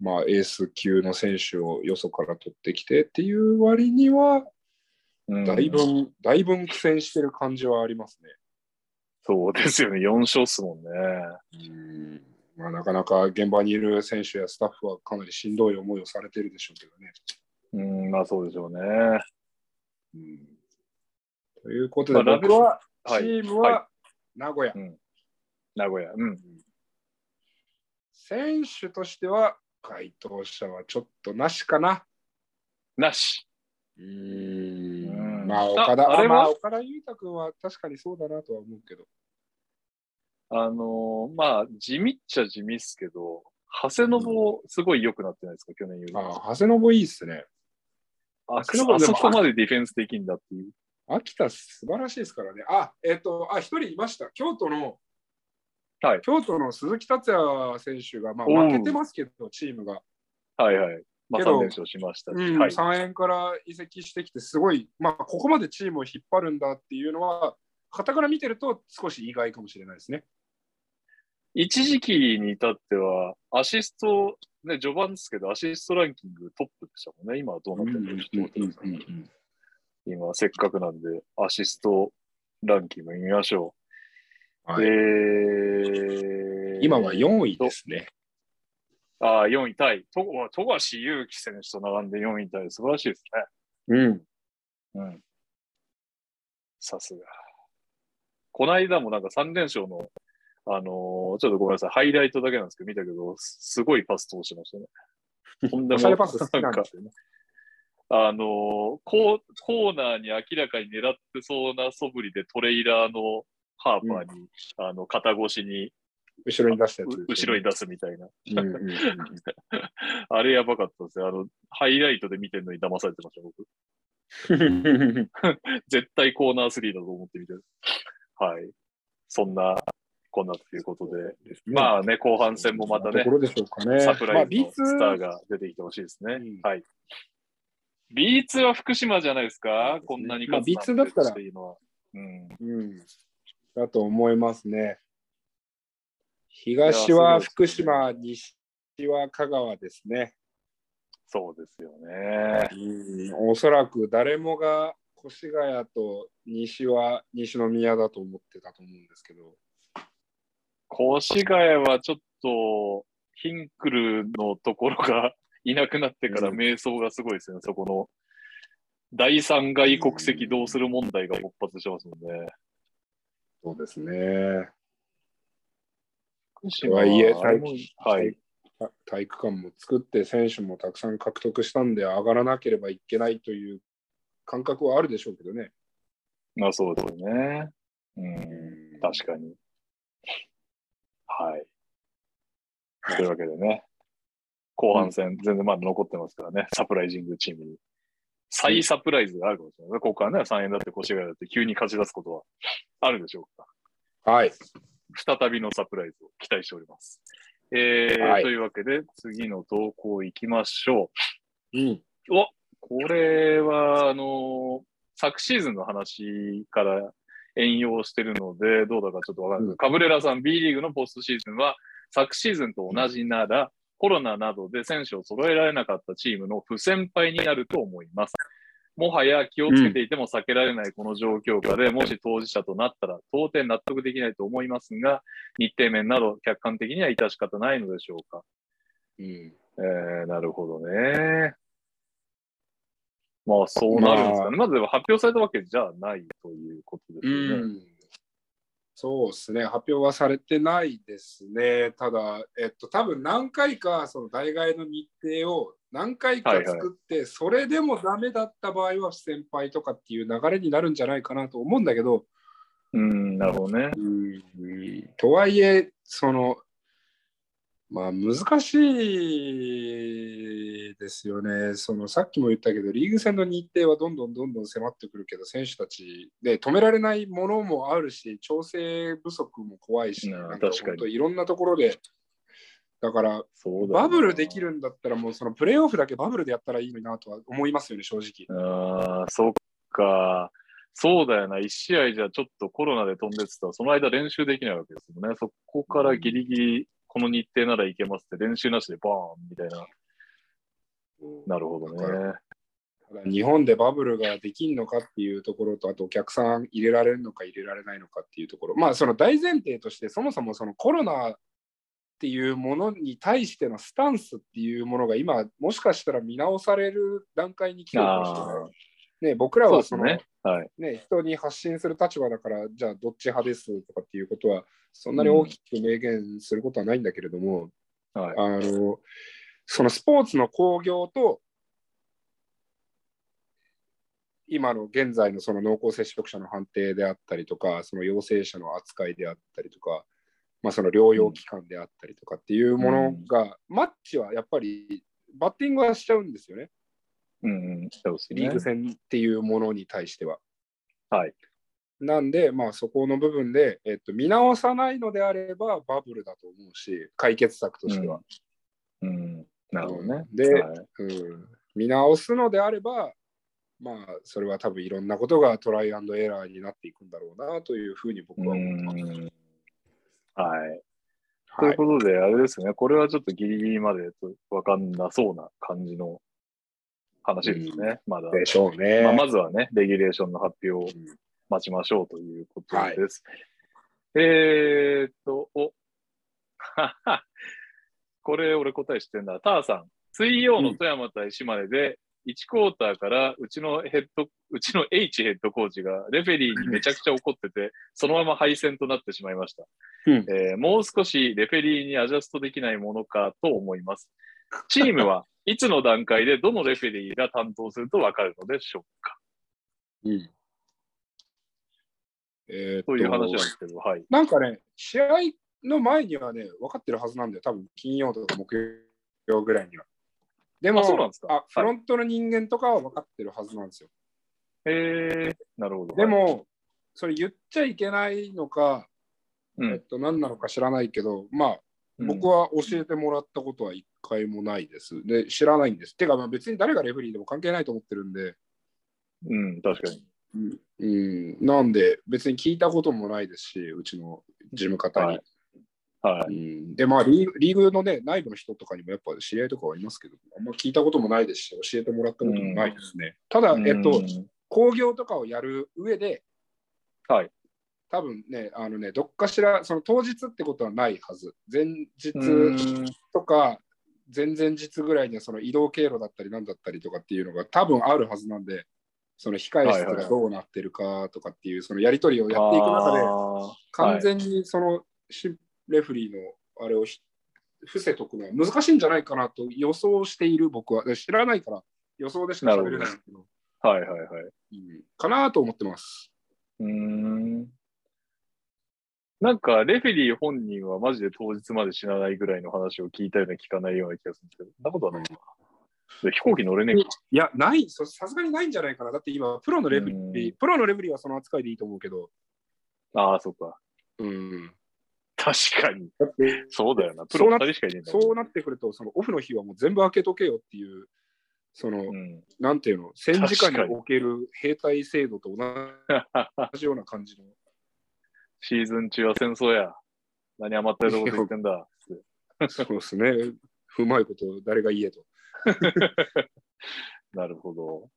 まあ、エース級の選手をよそから取ってきてっていう割には、だいぶ、うん、だいぶ苦戦してる感じはありますね。そうですよね、4勝っすもんね。うんまあ、なかなか現場にいる選手やスタッフはかなりしんどい思いをされてるでしょうけどね。うん、まあそうでしょうね。うん、ということで、僕は、チームは名古屋、はいうん。名古屋。うん。選手としては、回答者はちょっとなしかな。なし。うん。まあ、岡田、あれは、岡田裕太君は確かにそうだなとは思うけど。あのー、まあ、地味っちゃ地味っすけど、長谷信すごい良くなってないですか、去年より。ああ、長谷信いいっすね。あ、あそこまでディフェンスできんだっていう。秋田素晴らしいですからね。あ、えっ、ー、と、あ、一人いました。京都の、はい、京都の鈴木達也選手が、まあ、負けてますけど、チームが。はいはい。まあ、3連勝しましたし、うんはい、3円から移籍してきて、すごい、まあ、ここまでチームを引っ張るんだっていうのは、傍から見てると少し意外かもしれないですね。一時期に至っては、アシスト、ね、序盤ですけど、アシストランキングトップでしたもんね。今はどうなってるのかちょっと待ってください。今、せっかくなんで、アシストランキング見ましょう。はい、で、今は4位ですね。ああ、4位タイ。富樫勇樹選手と並んで4位タイ。素晴らしいですね。うん。うん。さすが。この間もなんか3連勝の、あのー、ちょっとごめんなさい。ハイライトだけなんですけど、見たけど、すごいパス通してましたね。とんでもない。パス好きなんですよね。あのー、コーコーナーに明らかに狙ってそうな素振りでトレイラーのハーパーに、うん、あの、肩越しに、後ろに出したやつ、ね、後ろに出すみたいな。あれやばかったですね。あの、ハイライトで見てるのに騙されてました、僕。絶対コーナー3だと思ってみてる。はい。そんな、こんなということで。ね、まあね、後半戦もまたね、ねサプライズのスターが出てきてほしいですね。まあ、はい。B2 は福島じゃないですか、こんなに勝つなんてまあ B2 だったら。うん。うん。だと思いますね。東は福島、西は香川ですね。そうですよね。うん、おそらく誰もが越谷と西は西宮だと思ってたと思うんですけど。越谷はちょっと、ヒンクルのところがいなくなってから迷走がすごいですよね、そこの。第三外国籍どうする問題が勃発してますもんね。そうですね。福とはいえあれもはい。体育館も作って選手もたくさん獲得したんで上がらなければいけないという感覚はあるでしょうけどね。まあそうですよね。う。うんん確かに。はい。はいというわけでね、後半戦、全然まだ残ってますからね、サプライジングチームに。再サプライズがあるかもしれない。ここからね、3円だって越谷だって急に勝ち出すことはあるでしょうか。はい。再びのサプライズを期待しております。えーはいというわけで、次の投稿行きましょうん。う。おこれは、あの昨シーズンの話から援用してるので、どうだかちょっとわかんないです。カブレラさん、B リーグのポストシーズンは、昨シーズンと同じなら、コロナなどで選手を揃えられなかったチームの不先輩になると思います。もはや気をつけていても避けられないこの状況下で、もし当事者となったら到底納得できないと思いますが、日程面など客観的には致し方ないのでしょうか。うん、えー、なるほどね。まあ、そうなるんですかね。まず、発表されたわけじゃないということですよね。そうですね、発表はされてないですね。ただ、えっと、多分何回かその代替の日程を何回か作って、それでもダメだった場合は先輩とかっていう流れになるんじゃないかなと思うんだけど、うん、なるほどね。うんとはいえ、その、まあ難しいですよね。そのさっきも言ったけど、リーグ戦の日程はどんどんどんどん迫ってくるけど、選手たちで止められないものもあるし、調整不足も怖いし、うんなんか本当いろんなところで、だからそうだよなバブルできるんだったら、もうそのプレーオフだけバブルでやったらいいのになとは思いますよね、正直。ああ、そっか。そうだよな。一試合じゃちょっとコロナで飛んでってたら、その間練習できないわけですよね。そこからギリギリ、この日程ならいけますって練習なしでバーンみたいな。なるほどね。日本でバブルができるのかっていうところと、あとお客さん入れられるのか入れられないのかっていうところ、まあその大前提として、そもそもそのコロナっていうものに対してのスタンスっていうものが今、もしかしたら見直される段階に来てるかもしれない。ね、僕らはそのですね。はい。ね、人に発信する立場だから、じゃあどっち派ですとかっていうことは、そんなに大きく明言することはないんだけれども、はい。あのそのスポーツの興行と、今の現在のその濃厚接触者の判定であったりとか、その陽性者の扱いであったりとか、まあ、その療養期間であったりとかっていうものが、マッチはやっぱりバッティングはしちゃうんですよね、うんうん。そうですね。リーグ戦っていうものに対しては。はい。なんで、まあ、そこの部分で、えっと、見直さないのであればバブルだと思うし、解決策としては。うん。なるほどね。ではいうん、見直すのであれば、まあ、それは多分いろんなことがトライアンドエラーになっていくんだろうなというふうに僕は思ってます。うんはい。といはい、うことで、あれですね。これはちょっとギリギリまでわかんなそうな感じの話ですね。まだ。でしょうね。まあ、まずはね、レギュレーションの発表をうん待ちましょうということです。えーっと、お、は はこれ俺答え知ってんだ。ターさん、水曜の富山対島根で、1クォーターからうちのヘッド、うちの H ヘッドコーチがレフェリーにめちゃくちゃ怒ってて、そのまま敗戦となってしまいました。うんえーもう少しレフェリーにアジャストできないものかと思います。チームは いつの段階でどのレフェリーが担当するとわかるのでしょうかうんえーっという話なんですけど、はい。なんかね、試合の前にはね、分かってるはずなんだよ。多分金曜とか木曜ぐらいには。でも、あそうなんですかあフロントの人間とかは分かってるはずなんですよ。えー、なるほど。でも、それ言っちゃいけないのか、うんえっと、何なのか知らないけど、まあ、僕は教えてもらったことは一回もないです。で、知らないんです。てか、まあ別に誰がレフェリーでも関係ないと思ってるんで、うん、確かに。うん、うんなんで別に聞いたこともないですし、うちの事務方に。はいはうい。ん、で、まあリーグ、リーグのね、内部の人とかにもやっぱ知り合いとかはいますけど、あんま聞いたこともないですし、教えてもらったこともないですね。ただ、えっとう、ん工業とかをやる上で、はい。多分ね、あのね、どっかしら、その当日ってことはないはず。前日うんとか、前々日ぐらいにはその移動経路だったりなんだったりとかっていうのが多分あるはずなんで、その控え室がどうなってるかとかっていう、そのやり取りをやっていく中で、完全にそのしレフリーのあれをひ伏せとくのは難しいんじゃないかなと予想している僕は。で知らないから予想でしか喋れないけど、はいはいはい。うんかなと思ってます。うーん。なんか、レフェリー本人はマジで当日まで死なないぐらいの話を聞いたような聞かないような気がするんですけど、そんなことはないな。で飛行機乗れねえか。いや、ない、そさすがにないんじゃないかな。だって今、プロのレフリうー、プロのレフリーはその扱いでいいと思うけど、ああ、そっか。うん。確かに。だって、そうだよな。プロそうな2人しかいねえんだもんそうなってくると、そのオフの日はもう全部開けとけよっていう、その、うん。なんていうの、戦時下における兵隊制度と同じような感じの。シーズン中は戦争や。何余ったようなこと言ってんだ。そうですね。うまいこと誰が言えと。なるほど。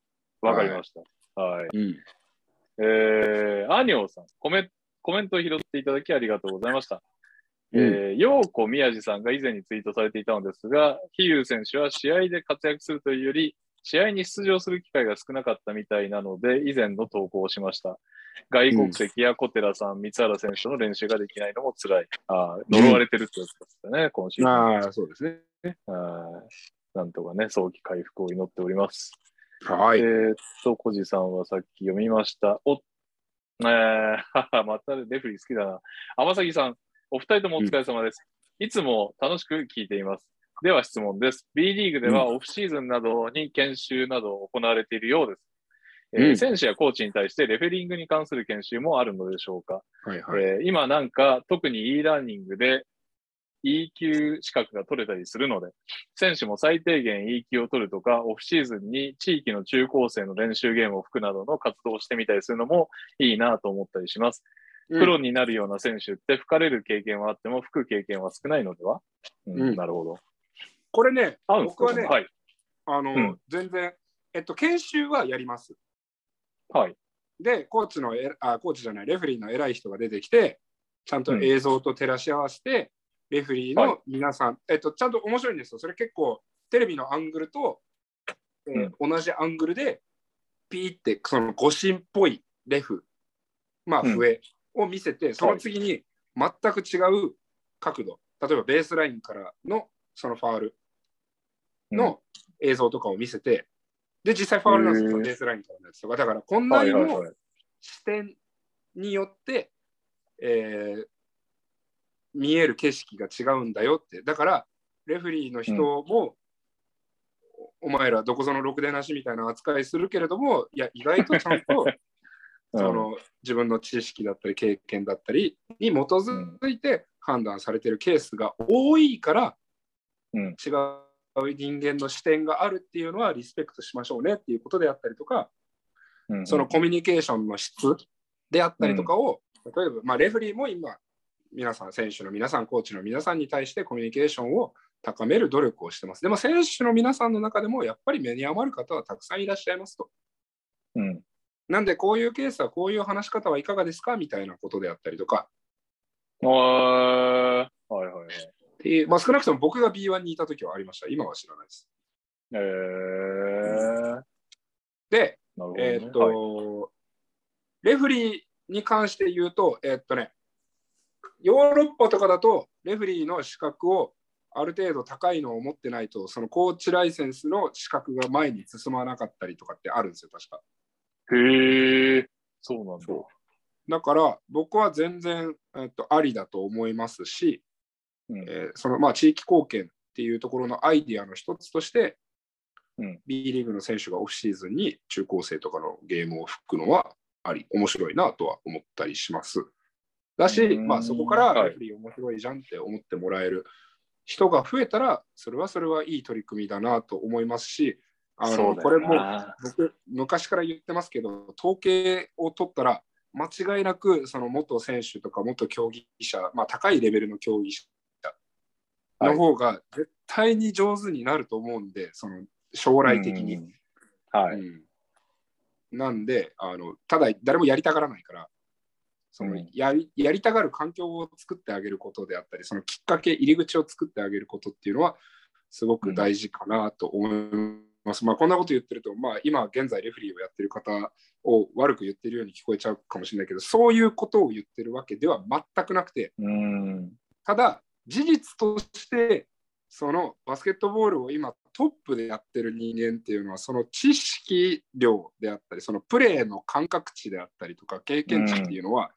わかりました。はい。うん。えー、アニョーさん、コメコメントを拾っていただきありがとうございました。うんえー、陽子宮治さんが以前にツイートされていたのですが、飛勇選手は試合で活躍するというより、試合に出場する機会が少なかったみたいなので、以前の投稿をしました。外国籍や小寺さん、三原選手の練習ができないのも辛い。あー呪われてるってやつですね、今シーズン。ああ、そうですね。はいなんとかね、早期回復を祈っております。はい。えーっと、小路さんはさっき読みました。お、えー、またレフェリー好きだな。天崎さん、お二人ともお疲れ様です。いつも楽しく聞いています。では質問です。B リーグではオフシーズンなどに研修など行われているようです。えーうん選手やコーチに対してレフェリングに関する研修もあるのでしょうか、はいはい。えー今なんか特に e ラーニングで E 級資格が取れたりするので、選手も最低限 E 級を取るとか、オフシーズンに地域の中高生の練習ゲームを吹くなどの活動をしてみたりするのもいいなと思ったりします。うんプロになるような選手って吹かれる経験はあっても吹く経験は少ないのでは、うんうんなるほど。これね、僕はね、はい。あの、うん全然、えっと、研修はやります。はい。で、コーチのえあ、コーチじゃない、レフェリーの偉い人が出てきて、ちゃんと映像と照らし合わせて、レフェリーはいの皆さん、えっと、ちゃんと面白いんですよ。それ結構、テレビのアングルと、えー同じアングルで、ピーって、その誤審っぽいレフ、まあ、うん笛を見せて、その次に全く違う角度、例えばベースラインからのそのファールの映像とかを見せて、で、実際ファールなんですよ、ベースラインからのやつとか。だから、こんうんなにも。視点によって、えー見える景色が違うんだよって。だから、レフェリーの人も、おお前らどこぞのろくでなしみたいな扱いするけれども、いや、意外とちゃんとうんその自分の知識だったり経験だったりに基づいて判断されているケースが多いから、うん違う人間の視点があるっていうのはリスペクトしましょうねっていうことであったりとか、うんそのコミュニケーションの質であったりとかを、例えば、まあ、レフェリーも今、皆さん、選手の皆さん、コーチの皆さんに対してコミュニケーションを高める努力をしてます。でも、選手の皆さんの中でも、やっぱり目に余る方はたくさんいらっしゃいますと。うん。なんで、こういうケースはこういう話し方はいかがですかみたいなことであったりとか、はいはいはい。っていうまあ、少なくとも僕が B1 にいた時はありました。今は知らないです。えー、で、ね。えーっと、はいレフリーに関して言うと、えーっとね、ヨーロッパとかだと、レフリーの資格をある程度高いのを持ってないと、そのコーチライセンスの資格が前に進まなかったりとかってあるんですよ、確か。へえ、そうなんだ。だから、僕は全然、えーっとありだと思いますし、うん。えーそのまあ地域貢献っていうところのアイディアの一つとして、うん。B リーグの選手がオフシーズンに中高生とかのゲームを吹くのはあり、面白いなとは思ったりします。だし、うん。まあそこからはい。レフリー面白いじゃんって思ってもらえる人が増えたら、それはそれはいい取り組みだなと思いますし、あのこれもな僕、昔から言ってますけど、統計を取ったら、間違いなくその元選手とか元競技者、まあ、高いレベルの競技者の方が絶対に上手になると思うんで、その将来的に。うんはい。うんなんであの、ただ誰もやりたがらないから、そのうんやりやりたがる環境を作ってあげることであったり、そのきっかけ、入り口を作ってあげることっていうのは、すごく大事かなと思います。まあ、こんなこと言ってると、まあ、今現在レフリーをやってる方を悪く言ってるように聞こえちゃうかもしれないけど、そういうことを言ってるわけでは全くなくて、うん。ただ、事実として、そのバスケットボールを今トップでやってる人間っていうのは、その知識量であったり、そのプレーの感覚値であったりとか、経験値っていうのは、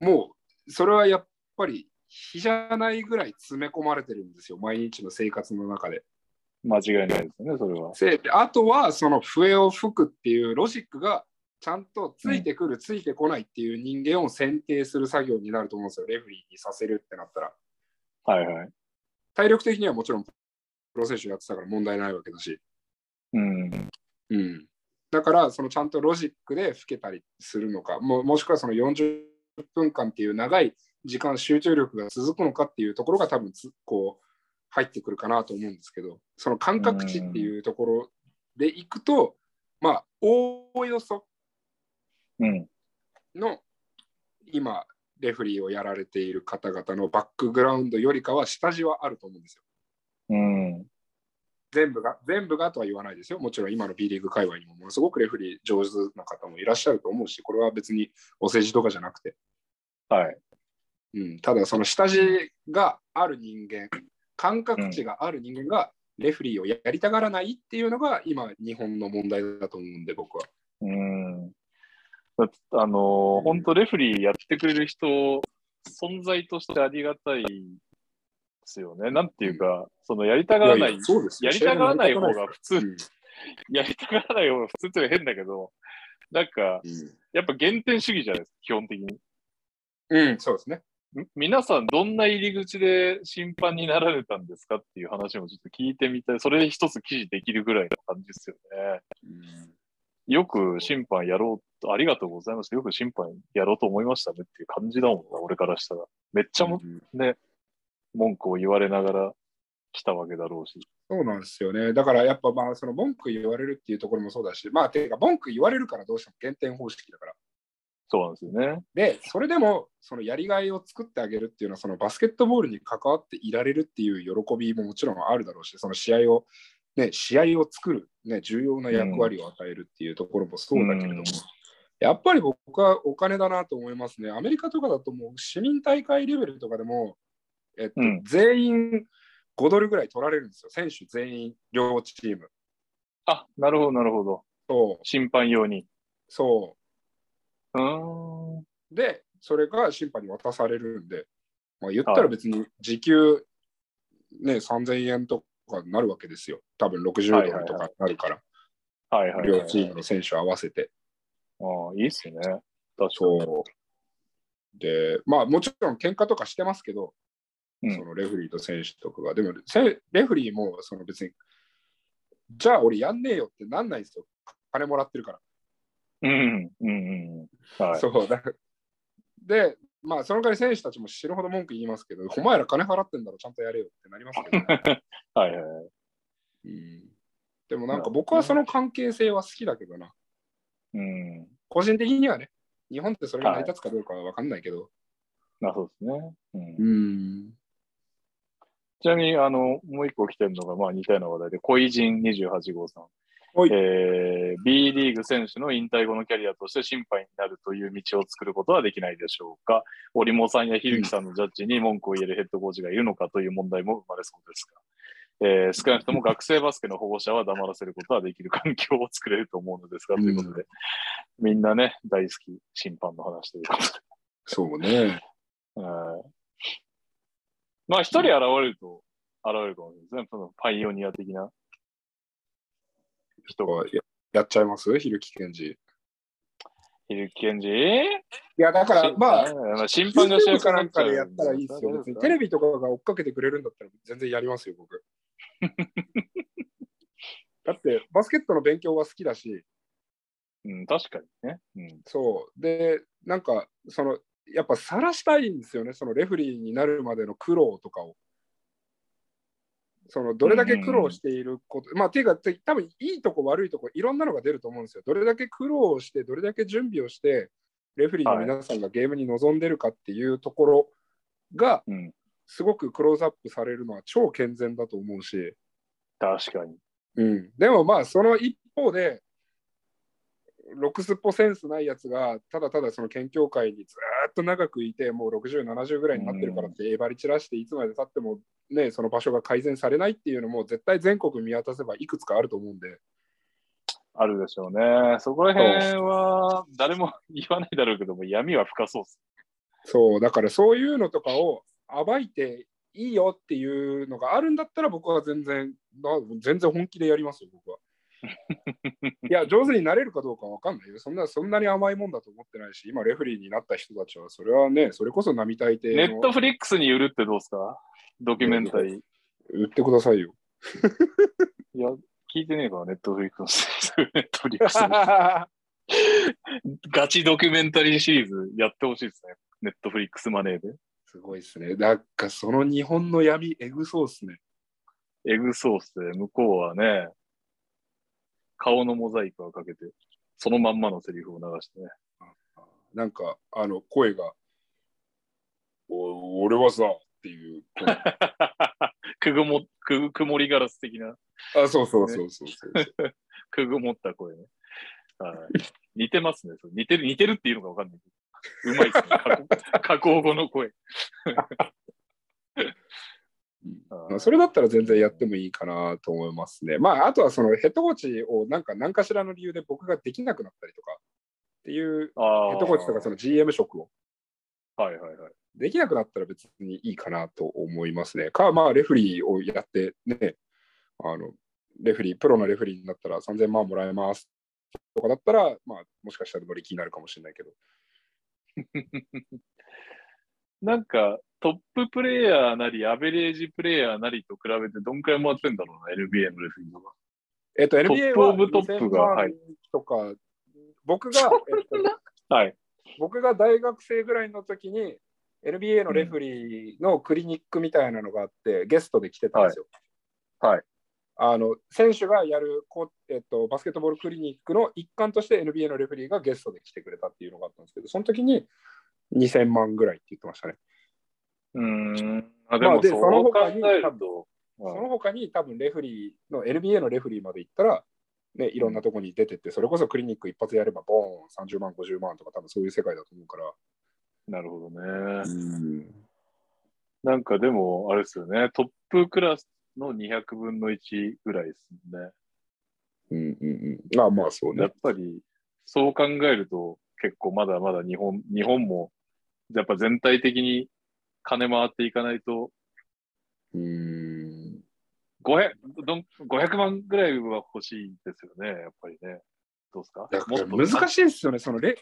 もう、それはやっぱり、比じゃないぐらい詰め込まれてるんですよ、毎日の生活の中で。間違いないですね、それは。あとは、その笛を吹くっていうロジックが、ちゃんとついてくる、ついてこないっていう人間を選定する作業になると思うんですよ、レフェリーにさせるってなったら。はいはい。体力的にはもちろんプロ選手やってたから問題ないわけだし、うん。うん、だからそのちゃんとロジックで吹けたりするのかももしくはその40分間っていう長い時間集中力が続くのかっていうところが多分つこう入ってくるかなと思うんですけどその感覚値っていうところでいくとまあおおよそうん。の今レフリーをやられている方々のバックグラウンドよりかは下地はあると思うんですよ。うん。全部が、全部がとは言わないですよ。もちろん今の B リーグ界隈にもものすごくレフリー上手な方もいらっしゃると思うし、これは別にお世辞とかじゃなくて、はい。うん、ただその下地がある人間、感覚値がある人間がレフリーをやりたがらないっていうのが今日本の問題だと思うんで、僕は。うん。あのー、本当レフリーやってくれる人、存在としてありがたいですよね。なんていうか、そのやりたがらない、やりたがらない方が普通、うんやりたがらない方が普通って変だけど、なんか、やっぱ原点主義じゃないですか、基本的に。うん、うん、そうですね。み皆さん、どんな入り口で審判になられたんですかっていう話もちょっと聞いてみたい。それで一つ記事できるぐらいの感じですよね。よく審判やろうと、ありがとうございます。よく審判やろうと思いましたねっていう感じだもんな、俺からしたら。めっちゃもうんね、文句を言われながら来たわけだろうし。そうなんですよね。だからやっぱまあその文句言われるっていうところもそうだし、まあていうか文句言われるからどうしても減点方式だから。そうなんですよね。で、それでもそのやりがいを作ってあげるっていうのはそのバスケットボールに関わっていられるっていう喜びももちろんあるだろうし、その試合を、ね、試合を作る、ね、重要な役割を与えるっていうところもそうだけれども、うんやっぱり僕はお金だなと思いますね。アメリカとかだともう市民大会レベルとかでも、えっとうん全員5ドルぐらい取られるんですよ。選手全員、両チーム。あ、なるほど、なるほど。そう、審判用に。そう。で、それが審判に渡されるんで、まあ、言ったら別に時給、ね、3000円とかになるわけですよ。多分60ドルとかになるから、はいはい、はい。両チームの選手合わせて。ああ、いいっすね。確かに。そう。で、まあもちろん喧嘩とかしてますけど、うんそのレフェリーと選手とかが、でもせレフェリーもその別に、じゃあ俺やんねえよってなんないんですよ。金もらってるから。うん、うん、うん。はい。そうだ。で、まあその代わり選手たちも死ぬほど文句言いますけど、お前ら金払ってんだろ、ちゃんとやれよってなりますけど、はいはいはい。うん。でもなんか僕はその関係性は好きだけどな。うん。個人的にはね、日本ってそれが成り立つかどうかは分かんないけど。まあそうですね。うんうん。ちなみに、あの、もう一個来てるのが、まあ似たような話題で、恋人28号さん。はいえー B リーグ選手の引退後のキャリアとして審判になるという道を作ることはできないでしょうか？織茂さんや樋口さんのジャッジに文句を言えるヘッドコーチがいるのかという問題も生まれそうですが、えー少なくとも学生バスケの保護者は黙らせることはできる環境を作れると思うのですが、ということで、みんなね、大好き審判の話ということで。そうね。はいまあ、一人現れると、現れるかもしれないですね。そのパイオニア的な人が。ややっちゃいます？ひるきけんじ。ヒルケンジいいや、だから、まあ、あ、審判が主 YouTube 役かなんかでやったらいいですよ。別にテレビ。ビとかが追っかけてくれるんだったら全然やりますよ、僕。だって、バスケットの勉強は好きだし、うん、確かにね。うん。そう。で、なんか、その、やっぱ晒したいんですよね、そのレフェリーになるまでの苦労とかを。そのどれだけ苦労していること、まあ、ていうか、て多分いいとこ悪いとこ、いろんなのが出ると思うんですよ。どれだけ苦労して、どれだけ準備をして、レフェリーの皆さんがゲームに臨んでるかっていうところが、うん。すごくクローズアップされるのは超健全だと思うし、確かに。うん、でもまあ、その一方で、ロクスポセンスないやつが、ただただその県協会にずーっと長くいて、もう60、70ぐらいになってるからって、えばり散らして、いつまでたっても、ね、その場所が改善されないっていうのも、絶対全国見渡せばいくつかあると思うんで、あるでしょうね。そこら辺は誰も言わないだろうけども、闇は深そうっす。そう、だからそういうのとかを暴いていいよっていうのがあるんだったら、僕は全然、な全然本気でやりますよ、僕は。いや、上手になれるかどうかわかんないよ。そんなそんなに甘いもんだと思ってないし、今、レフェリーになった人たちは、それはね、それこそ並大抵のネットフリックスに売るってどうですか？ドキュメンタリー。売ってくださいよ。いや、聞いてねえから、ネットフリックスの。ネットフリックスのガチドキュメンタリーシリーズやってほしいですね。ネットフリックスマネーで。すごいですね。なんかその日本の闇、えぐそうっすね。エグソースで、向こうはね、顔のモザイクをかけて、そのまんまのセリフを流してね。なんか、あの、声が、お俺はさ、っていう声。くぐも、くぐ、曇りガラス的な、あ、そうそうそうそうそう。くぐもった声ね。はい。似てますね。似てる、似てるっていうのかわかんないけど。うまいですね。加工後の声。まあ、それだったら全然やってもいいかなと思いますね。まあ、あとはそのヘッドコーチをなんか何かしらの理由で僕ができなくなったりとかっていうあヘッドコーチとかその GM 職をはいはいはい。できなくなったら別にいいかなと思いますね。か、まあ、レフリーをやってね、あの、レフリー、プロのレフリーになったら3000万もらえますとかだったら、まあ、もしかしたら乗り気になるかもしれないけど。なんか、トッププレイヤーなり、アベレージプレイヤーなりと比べて、どんくらい回ってんだろうな、NBA のレフリーとか。えっと、トッ NBA はプオブトップが2000万はいとか、僕が、えっと、はい。僕が大学生ぐらいの時に NBA のレフリーのクリニックみたいなのがあって、ゲストで来てたんですよ。はい。あの選手がやるこ、えっと、バスケットボールクリニックの一環として NBA のレフェリーがゲストで来てくれたっていうのがあったんですけど、その時に2000万ぐらいって言ってましたね。うーん。あ、でもそうその他にその他に多分レフリーの NBA のレフリーまで行ったら、ね、いろんなとこに出てって、それこそクリニック一発やれば、ボーン30万、50万とか、多分そういう世界だと思うから。なるほどね。うんなんかでも、あれですよね。トップクラスの200分の1ぐらいですね。うんうんうん。まあまあそうねやっ。ぱり、そう考えると、結構まだまだ日本、日本も、やっぱ全体的に金回っていかないと、うん。500, どん500万ぐらいは欲しいですよね、やっぱりね。どうですか？難しいですよね。そのレ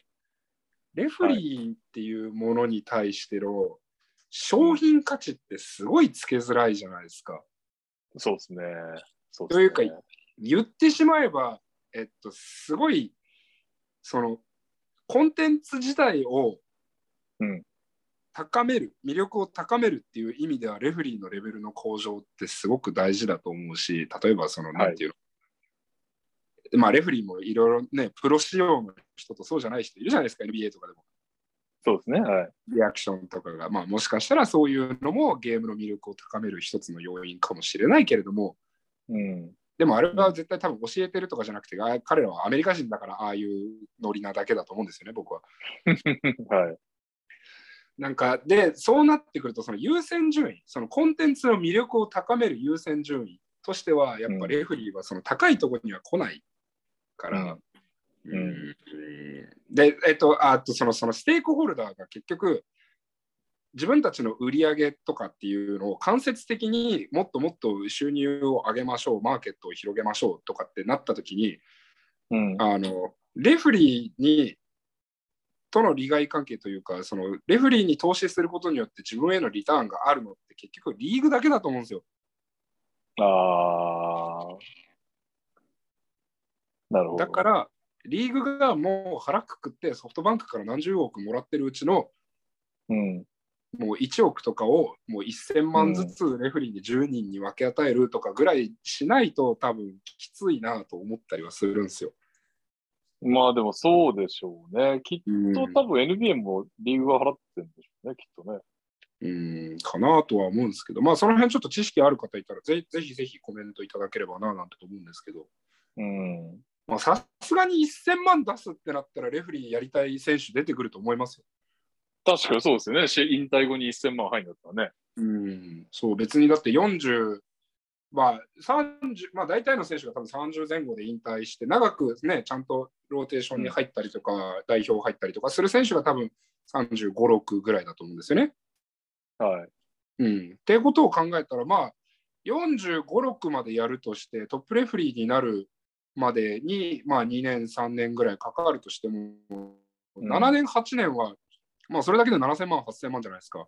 レフリーっていうものに対しての商品価値ってすごいつけづらいじゃないですか。そうですね。そうですね。というか言ってしまえば、えっと、すごい、その、コンテンツ自体をうん高める、魅力を高めるっていう意味では、レフリーのレベルの向上ってすごく大事だと思うし、例えば、その、なんていうの、まあ、レフリーもいろいろね、プロ仕様の人とそうじゃない人いるじゃないですか、NBA とかでも。そうですね。はい。リアクションとかが、まあ、もしかしたらそういうのもゲームの魅力を高める一つの要因かもしれないけれども、うん。でもあれは絶対多分教えてるとかじゃなくて、あ彼らはアメリカ人だからああいうノリなだけだと思うんですよね、僕は。はい。なんか、で、そうなってくると、その優先順位、そのコンテンツの魅力を高める優先順位としては、やっぱレフェリーはその高いところには来ないから、うん。うん。で、えっと、あとそのそのステークホルダーが結局、自分たちの売り上げとかっていうのを間接的にもっともっと収入を上げましょう、マーケットを広げましょうとかってなった時に、うん。あのレフリーにとの利害関係というか、そのレフリーに投資することによって自分へのリターンがあるのって結局リーグだけだと思うんですよ。ああ。なるほど。だから、リーグがもう腹くくってソフトバンクから何十億もらってるうちのうん。もう1億とかをもう1000万ずつレフリーに10人に分け与えるとかぐらいしないと多分きついなと思ったりはするんですよ。まあでもそうでしょうね。きっうんと多分 NBA もリーグが払ってるんでしょうね、きっとね。うんかなとは思うんですけど、まあその辺ちょっと知識ある方いたらぜぜひぜひコメントいただければななんて思うんですけど、うん。まあさすがに1000万出すってなったらレフリーやりたい選手出てくると思いますよ。確かにそうですよね。し引退後に1000万入んだったらね。うん、そう、別にだって40、まあ、30、まあ、大体の選手が多分30前後で引退して、長くね、ちゃんとローテーションに入ったりとか、代表入ったりとかする選手が多分35、6ぐらいだと思うんですよね。はい。うん。っていうことを考えたら、まあ、45、6までやるとして、トップレフリーになるまでに、まあ、2年、3年ぐらいかかるとしても、うん7年、8年は、まあ、それだけで7000万、8000万じゃないですか。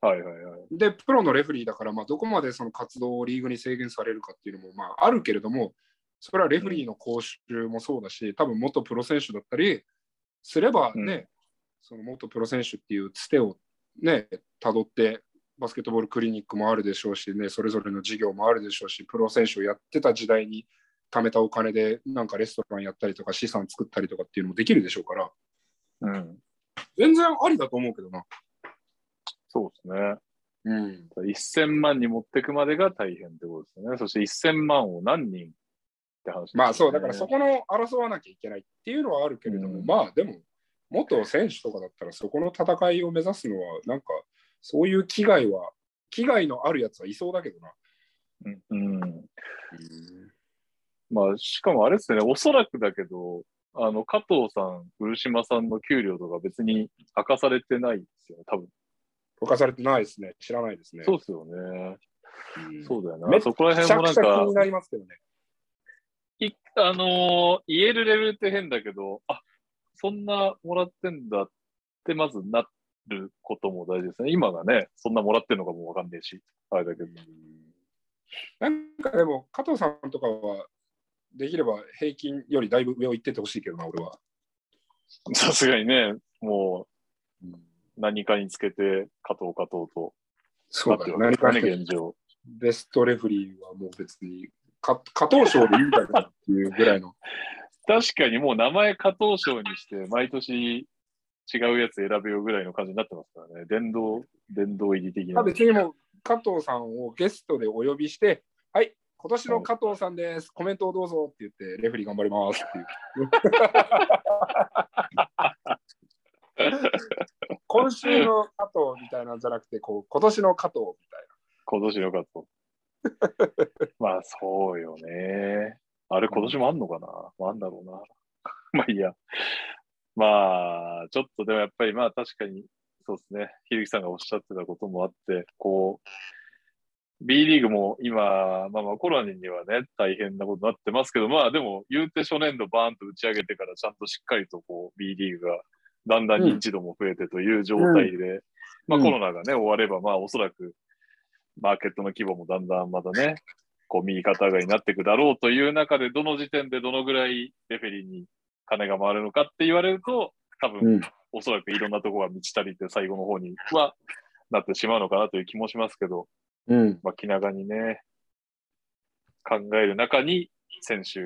はいはいはい。で、プロのレフェリーだから、まあ、どこまでその活動をリーグに制限されるかっていうのも、まあ、あるけれども、それはレフェリーの講習もそうだし、多分元プロ選手だったりすればね、うんその元プロ選手っていうつてをね、たどって、バスケットボールクリニックもあるでしょうし、ね、それぞれの事業もあるでしょうし、プロ選手をやってた時代に貯めたお金で、なんかレストランやったりとか、資産作ったりとかっていうのもできるでしょうから、うん。全然ありだと思うけどな。そうですね。うん。1000万に持ってくまでが大変ってことですね。そして1000万を何人って話ね、まあそう、だからそこの争わなきゃいけないっていうのはあるけれども、うんまあでも、元選手とかだったらそこの戦いを目指すのは、なんかそういう危害は、危害のあるやつはいそうだけどな。うん。うん。まあ、しかもあれですね、おそらくだけど、あの、加藤さん、漆島さんの給料とか別に明かされてないですよね、多分。犯されてないですね。知らないですね。そうですよね。うんそうだよな。めっそこらめちゃ辺も気に、なりますけどね。いあのー言えるレベルって変だけど、あ、そんなもらってんだってまずなることも大事ですね。今がね、そんなもらってんのかもわかんねえし、あれだけど。なんかでも、加藤さんとかは、できれば平均よりだいぶ上を行っててほしいけどな、俺は。さすがにね、もうんう何かにつけて、加藤加藤とそうだよ。何かね、現状。ベストレフリーはもう別に、か加藤賞でいいんだけどっていうぐらいの。確かにもう名前加藤賞にして、毎年違うやつ選べようぐらいの感じになってますからね。電動、電動入り的な。まあ別にもう加藤さんをゲストでお呼びして、はい、今年の加藤さんです、コメントをどうぞって言って、レフェリー頑張りますっていう。今週の加藤みたいなんじゃなくて、こう今年の加藤みたい今年の加藤。まあそうよね。あれ今年もあんのかな、まあ、あんだろうな。まあいいや。まあ、ちょっとでもやっぱりまあ確かに、そうですね。ひるきさんがおっしゃってたこともあって、こう、B リーグも今、まあまあコロナにはね、大変なことになってますけど、まあでも言うて初年度バーンと打ち上げてからちゃんとしっかりとこう B リーグがだんだん認知度も増えてという状態で、まあコロナがね、終わればまあおそらくマーケットの規模もだんだんまたね、こう右肩上がりになっていくだろうという中で、どの時点でどのぐらいレフェリーに金が回るのかって言われると、多分、うんおそらくいろんなところが満ち足りて最後の方にはなってしまうのかなという気もしますけど、な。うん。まあ、気長にね、考える中に選手、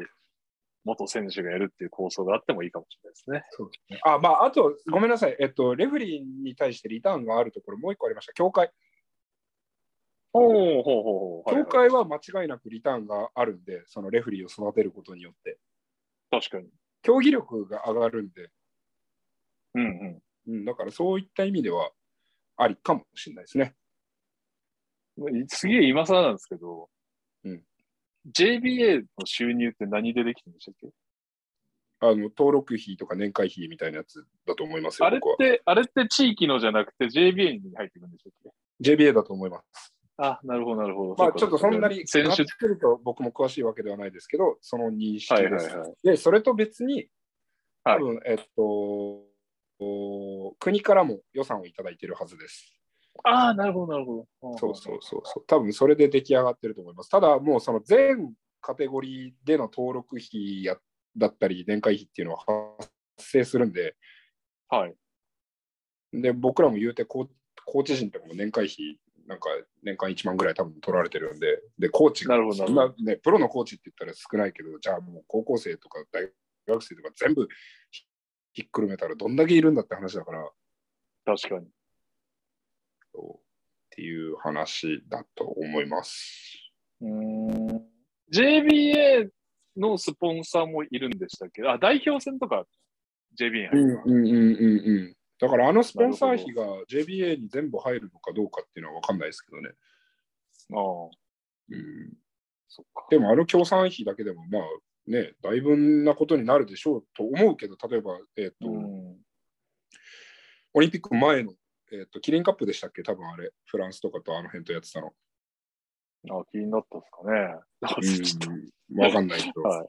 元選手がやるっていう構想があってもいいかもしれないですね。そうですね。あ、まあ、あと、ごめんなさい。えっと、レフェリーに対してリターンがあるところ、もう一個ありました。協会。おおほうほうほう。協会は間違いなくリターンがあるんで、そのレフェリーを育てることによって、確かに。競技力が上がるんで、うんうん。うん、だからそういった意味ではありかもしれないですね。すげえ今更なんですけど、うん、JBA の収入って何でできてるんでしたっけ？あの登録費とか年会費みたいなやつだと思いますよ、あれっ。て、あれって地域のじゃなくて JBA に入ってくるんでしたっけ？JBA だと思います。あ、なるほど、なるほど。まあ、ちょっとそんなに、選手がっつりと僕も詳しいわけではないですけど、その認識はいです。はいはい。で、それと別に、はい多分、えっと、国からも予算をいただいているはずです。ああ、なるほど、なるほど。そうそうそうそう。多分それで出来上がってると思います。ただ、もうその全カテゴリーでの登録費やだったり、年会費っていうのは発生するんで、はい。で、僕らも言うてコー、コーチ陣とかも年会費、なんか年間1万ぐらい多分取られてるんで、で、コーチなるほどそんなね、プロのコーチって言ったら少ないけど、じゃあもう高校生とか大学生とか全部ひひっくるめたらどんだけいるんだって話だから、確かに。っていう話だと思います。JBA のスポンサーもいるんでしたっけ？あ、代表戦とか JBA うん入るうんうんうんうん。だからあのスポンサー費が JBA に全部入るのかどうかっていうのは分かんないですけどね。ああ、うん、そっか。でもあの協賛費だけでもまあね、だいぶなことになるでしょうと思うけど、例えば、えっ、と、うん。オリンピック前の、えっ、と、キリンカップでしたっけ？多分あれ、フランスとかとあの辺とやってたの。あ気になったんですかね。うん、分かんないけど、はい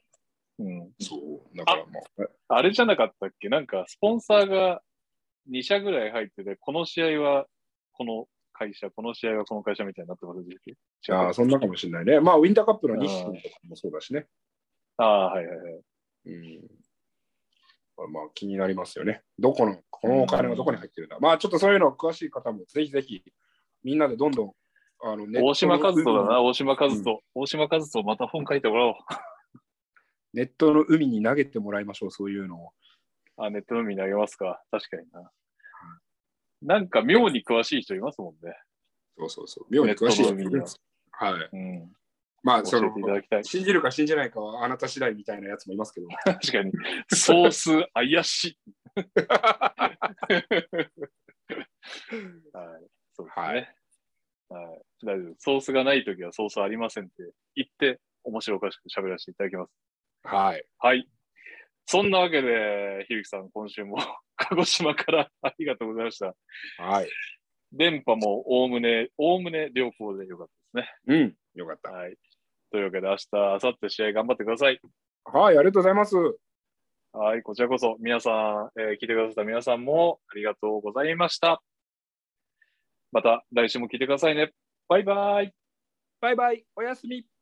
うん。そう、だからまあ、あれじゃなかったっけ？なんか、スポンサーが2社ぐらい入ってて、この試合はこの会社、この試合はこの会社みたいになってますでしょああ、そんなかもしれないね。まあ、ウィンターカップの日清とかもそうだしね。ああ、はいはいはい。うん。まあ、気になりますよね。どこの、このお金はどこに入ってるんだ。まあ、ちょっとそういうの詳しい方も、ぜひぜひ、みんなでどんどん、あの、ネットの大島和人だな、大島和人。大島和人、また本書いてもらおう。ネットの海に投げてもらいましょう、そういうのを。あ、ネットの海に投げますか。確かにな。なんか妙に詳しい人いますもんね。そうそうそう。妙に詳しいネットの海にははい。うん。まあ、その。信じるか信じないかはあなた次第みたいなやつもいますけど。確かに。ソース怪しい。はい。そうですね。はい。大丈夫。ソースがないときはソースありませんって言って、面白おかしく喋らせていただきます。はい。はい。そんなわけで、ひびきさん、今週も 鹿児島からありがとうございました。はい。電波もおおむね、おおむね良好でよかったですね。うん。よかった。はい。というわけで、明日、明後日試合頑張ってください。はい、ありがとうございます。はい、こちらこそ、皆さん、えー聞いてくださった皆さんもありがとうございました。また来週も聞いてくださいね。バイバイ。バイバイ。おやすみ。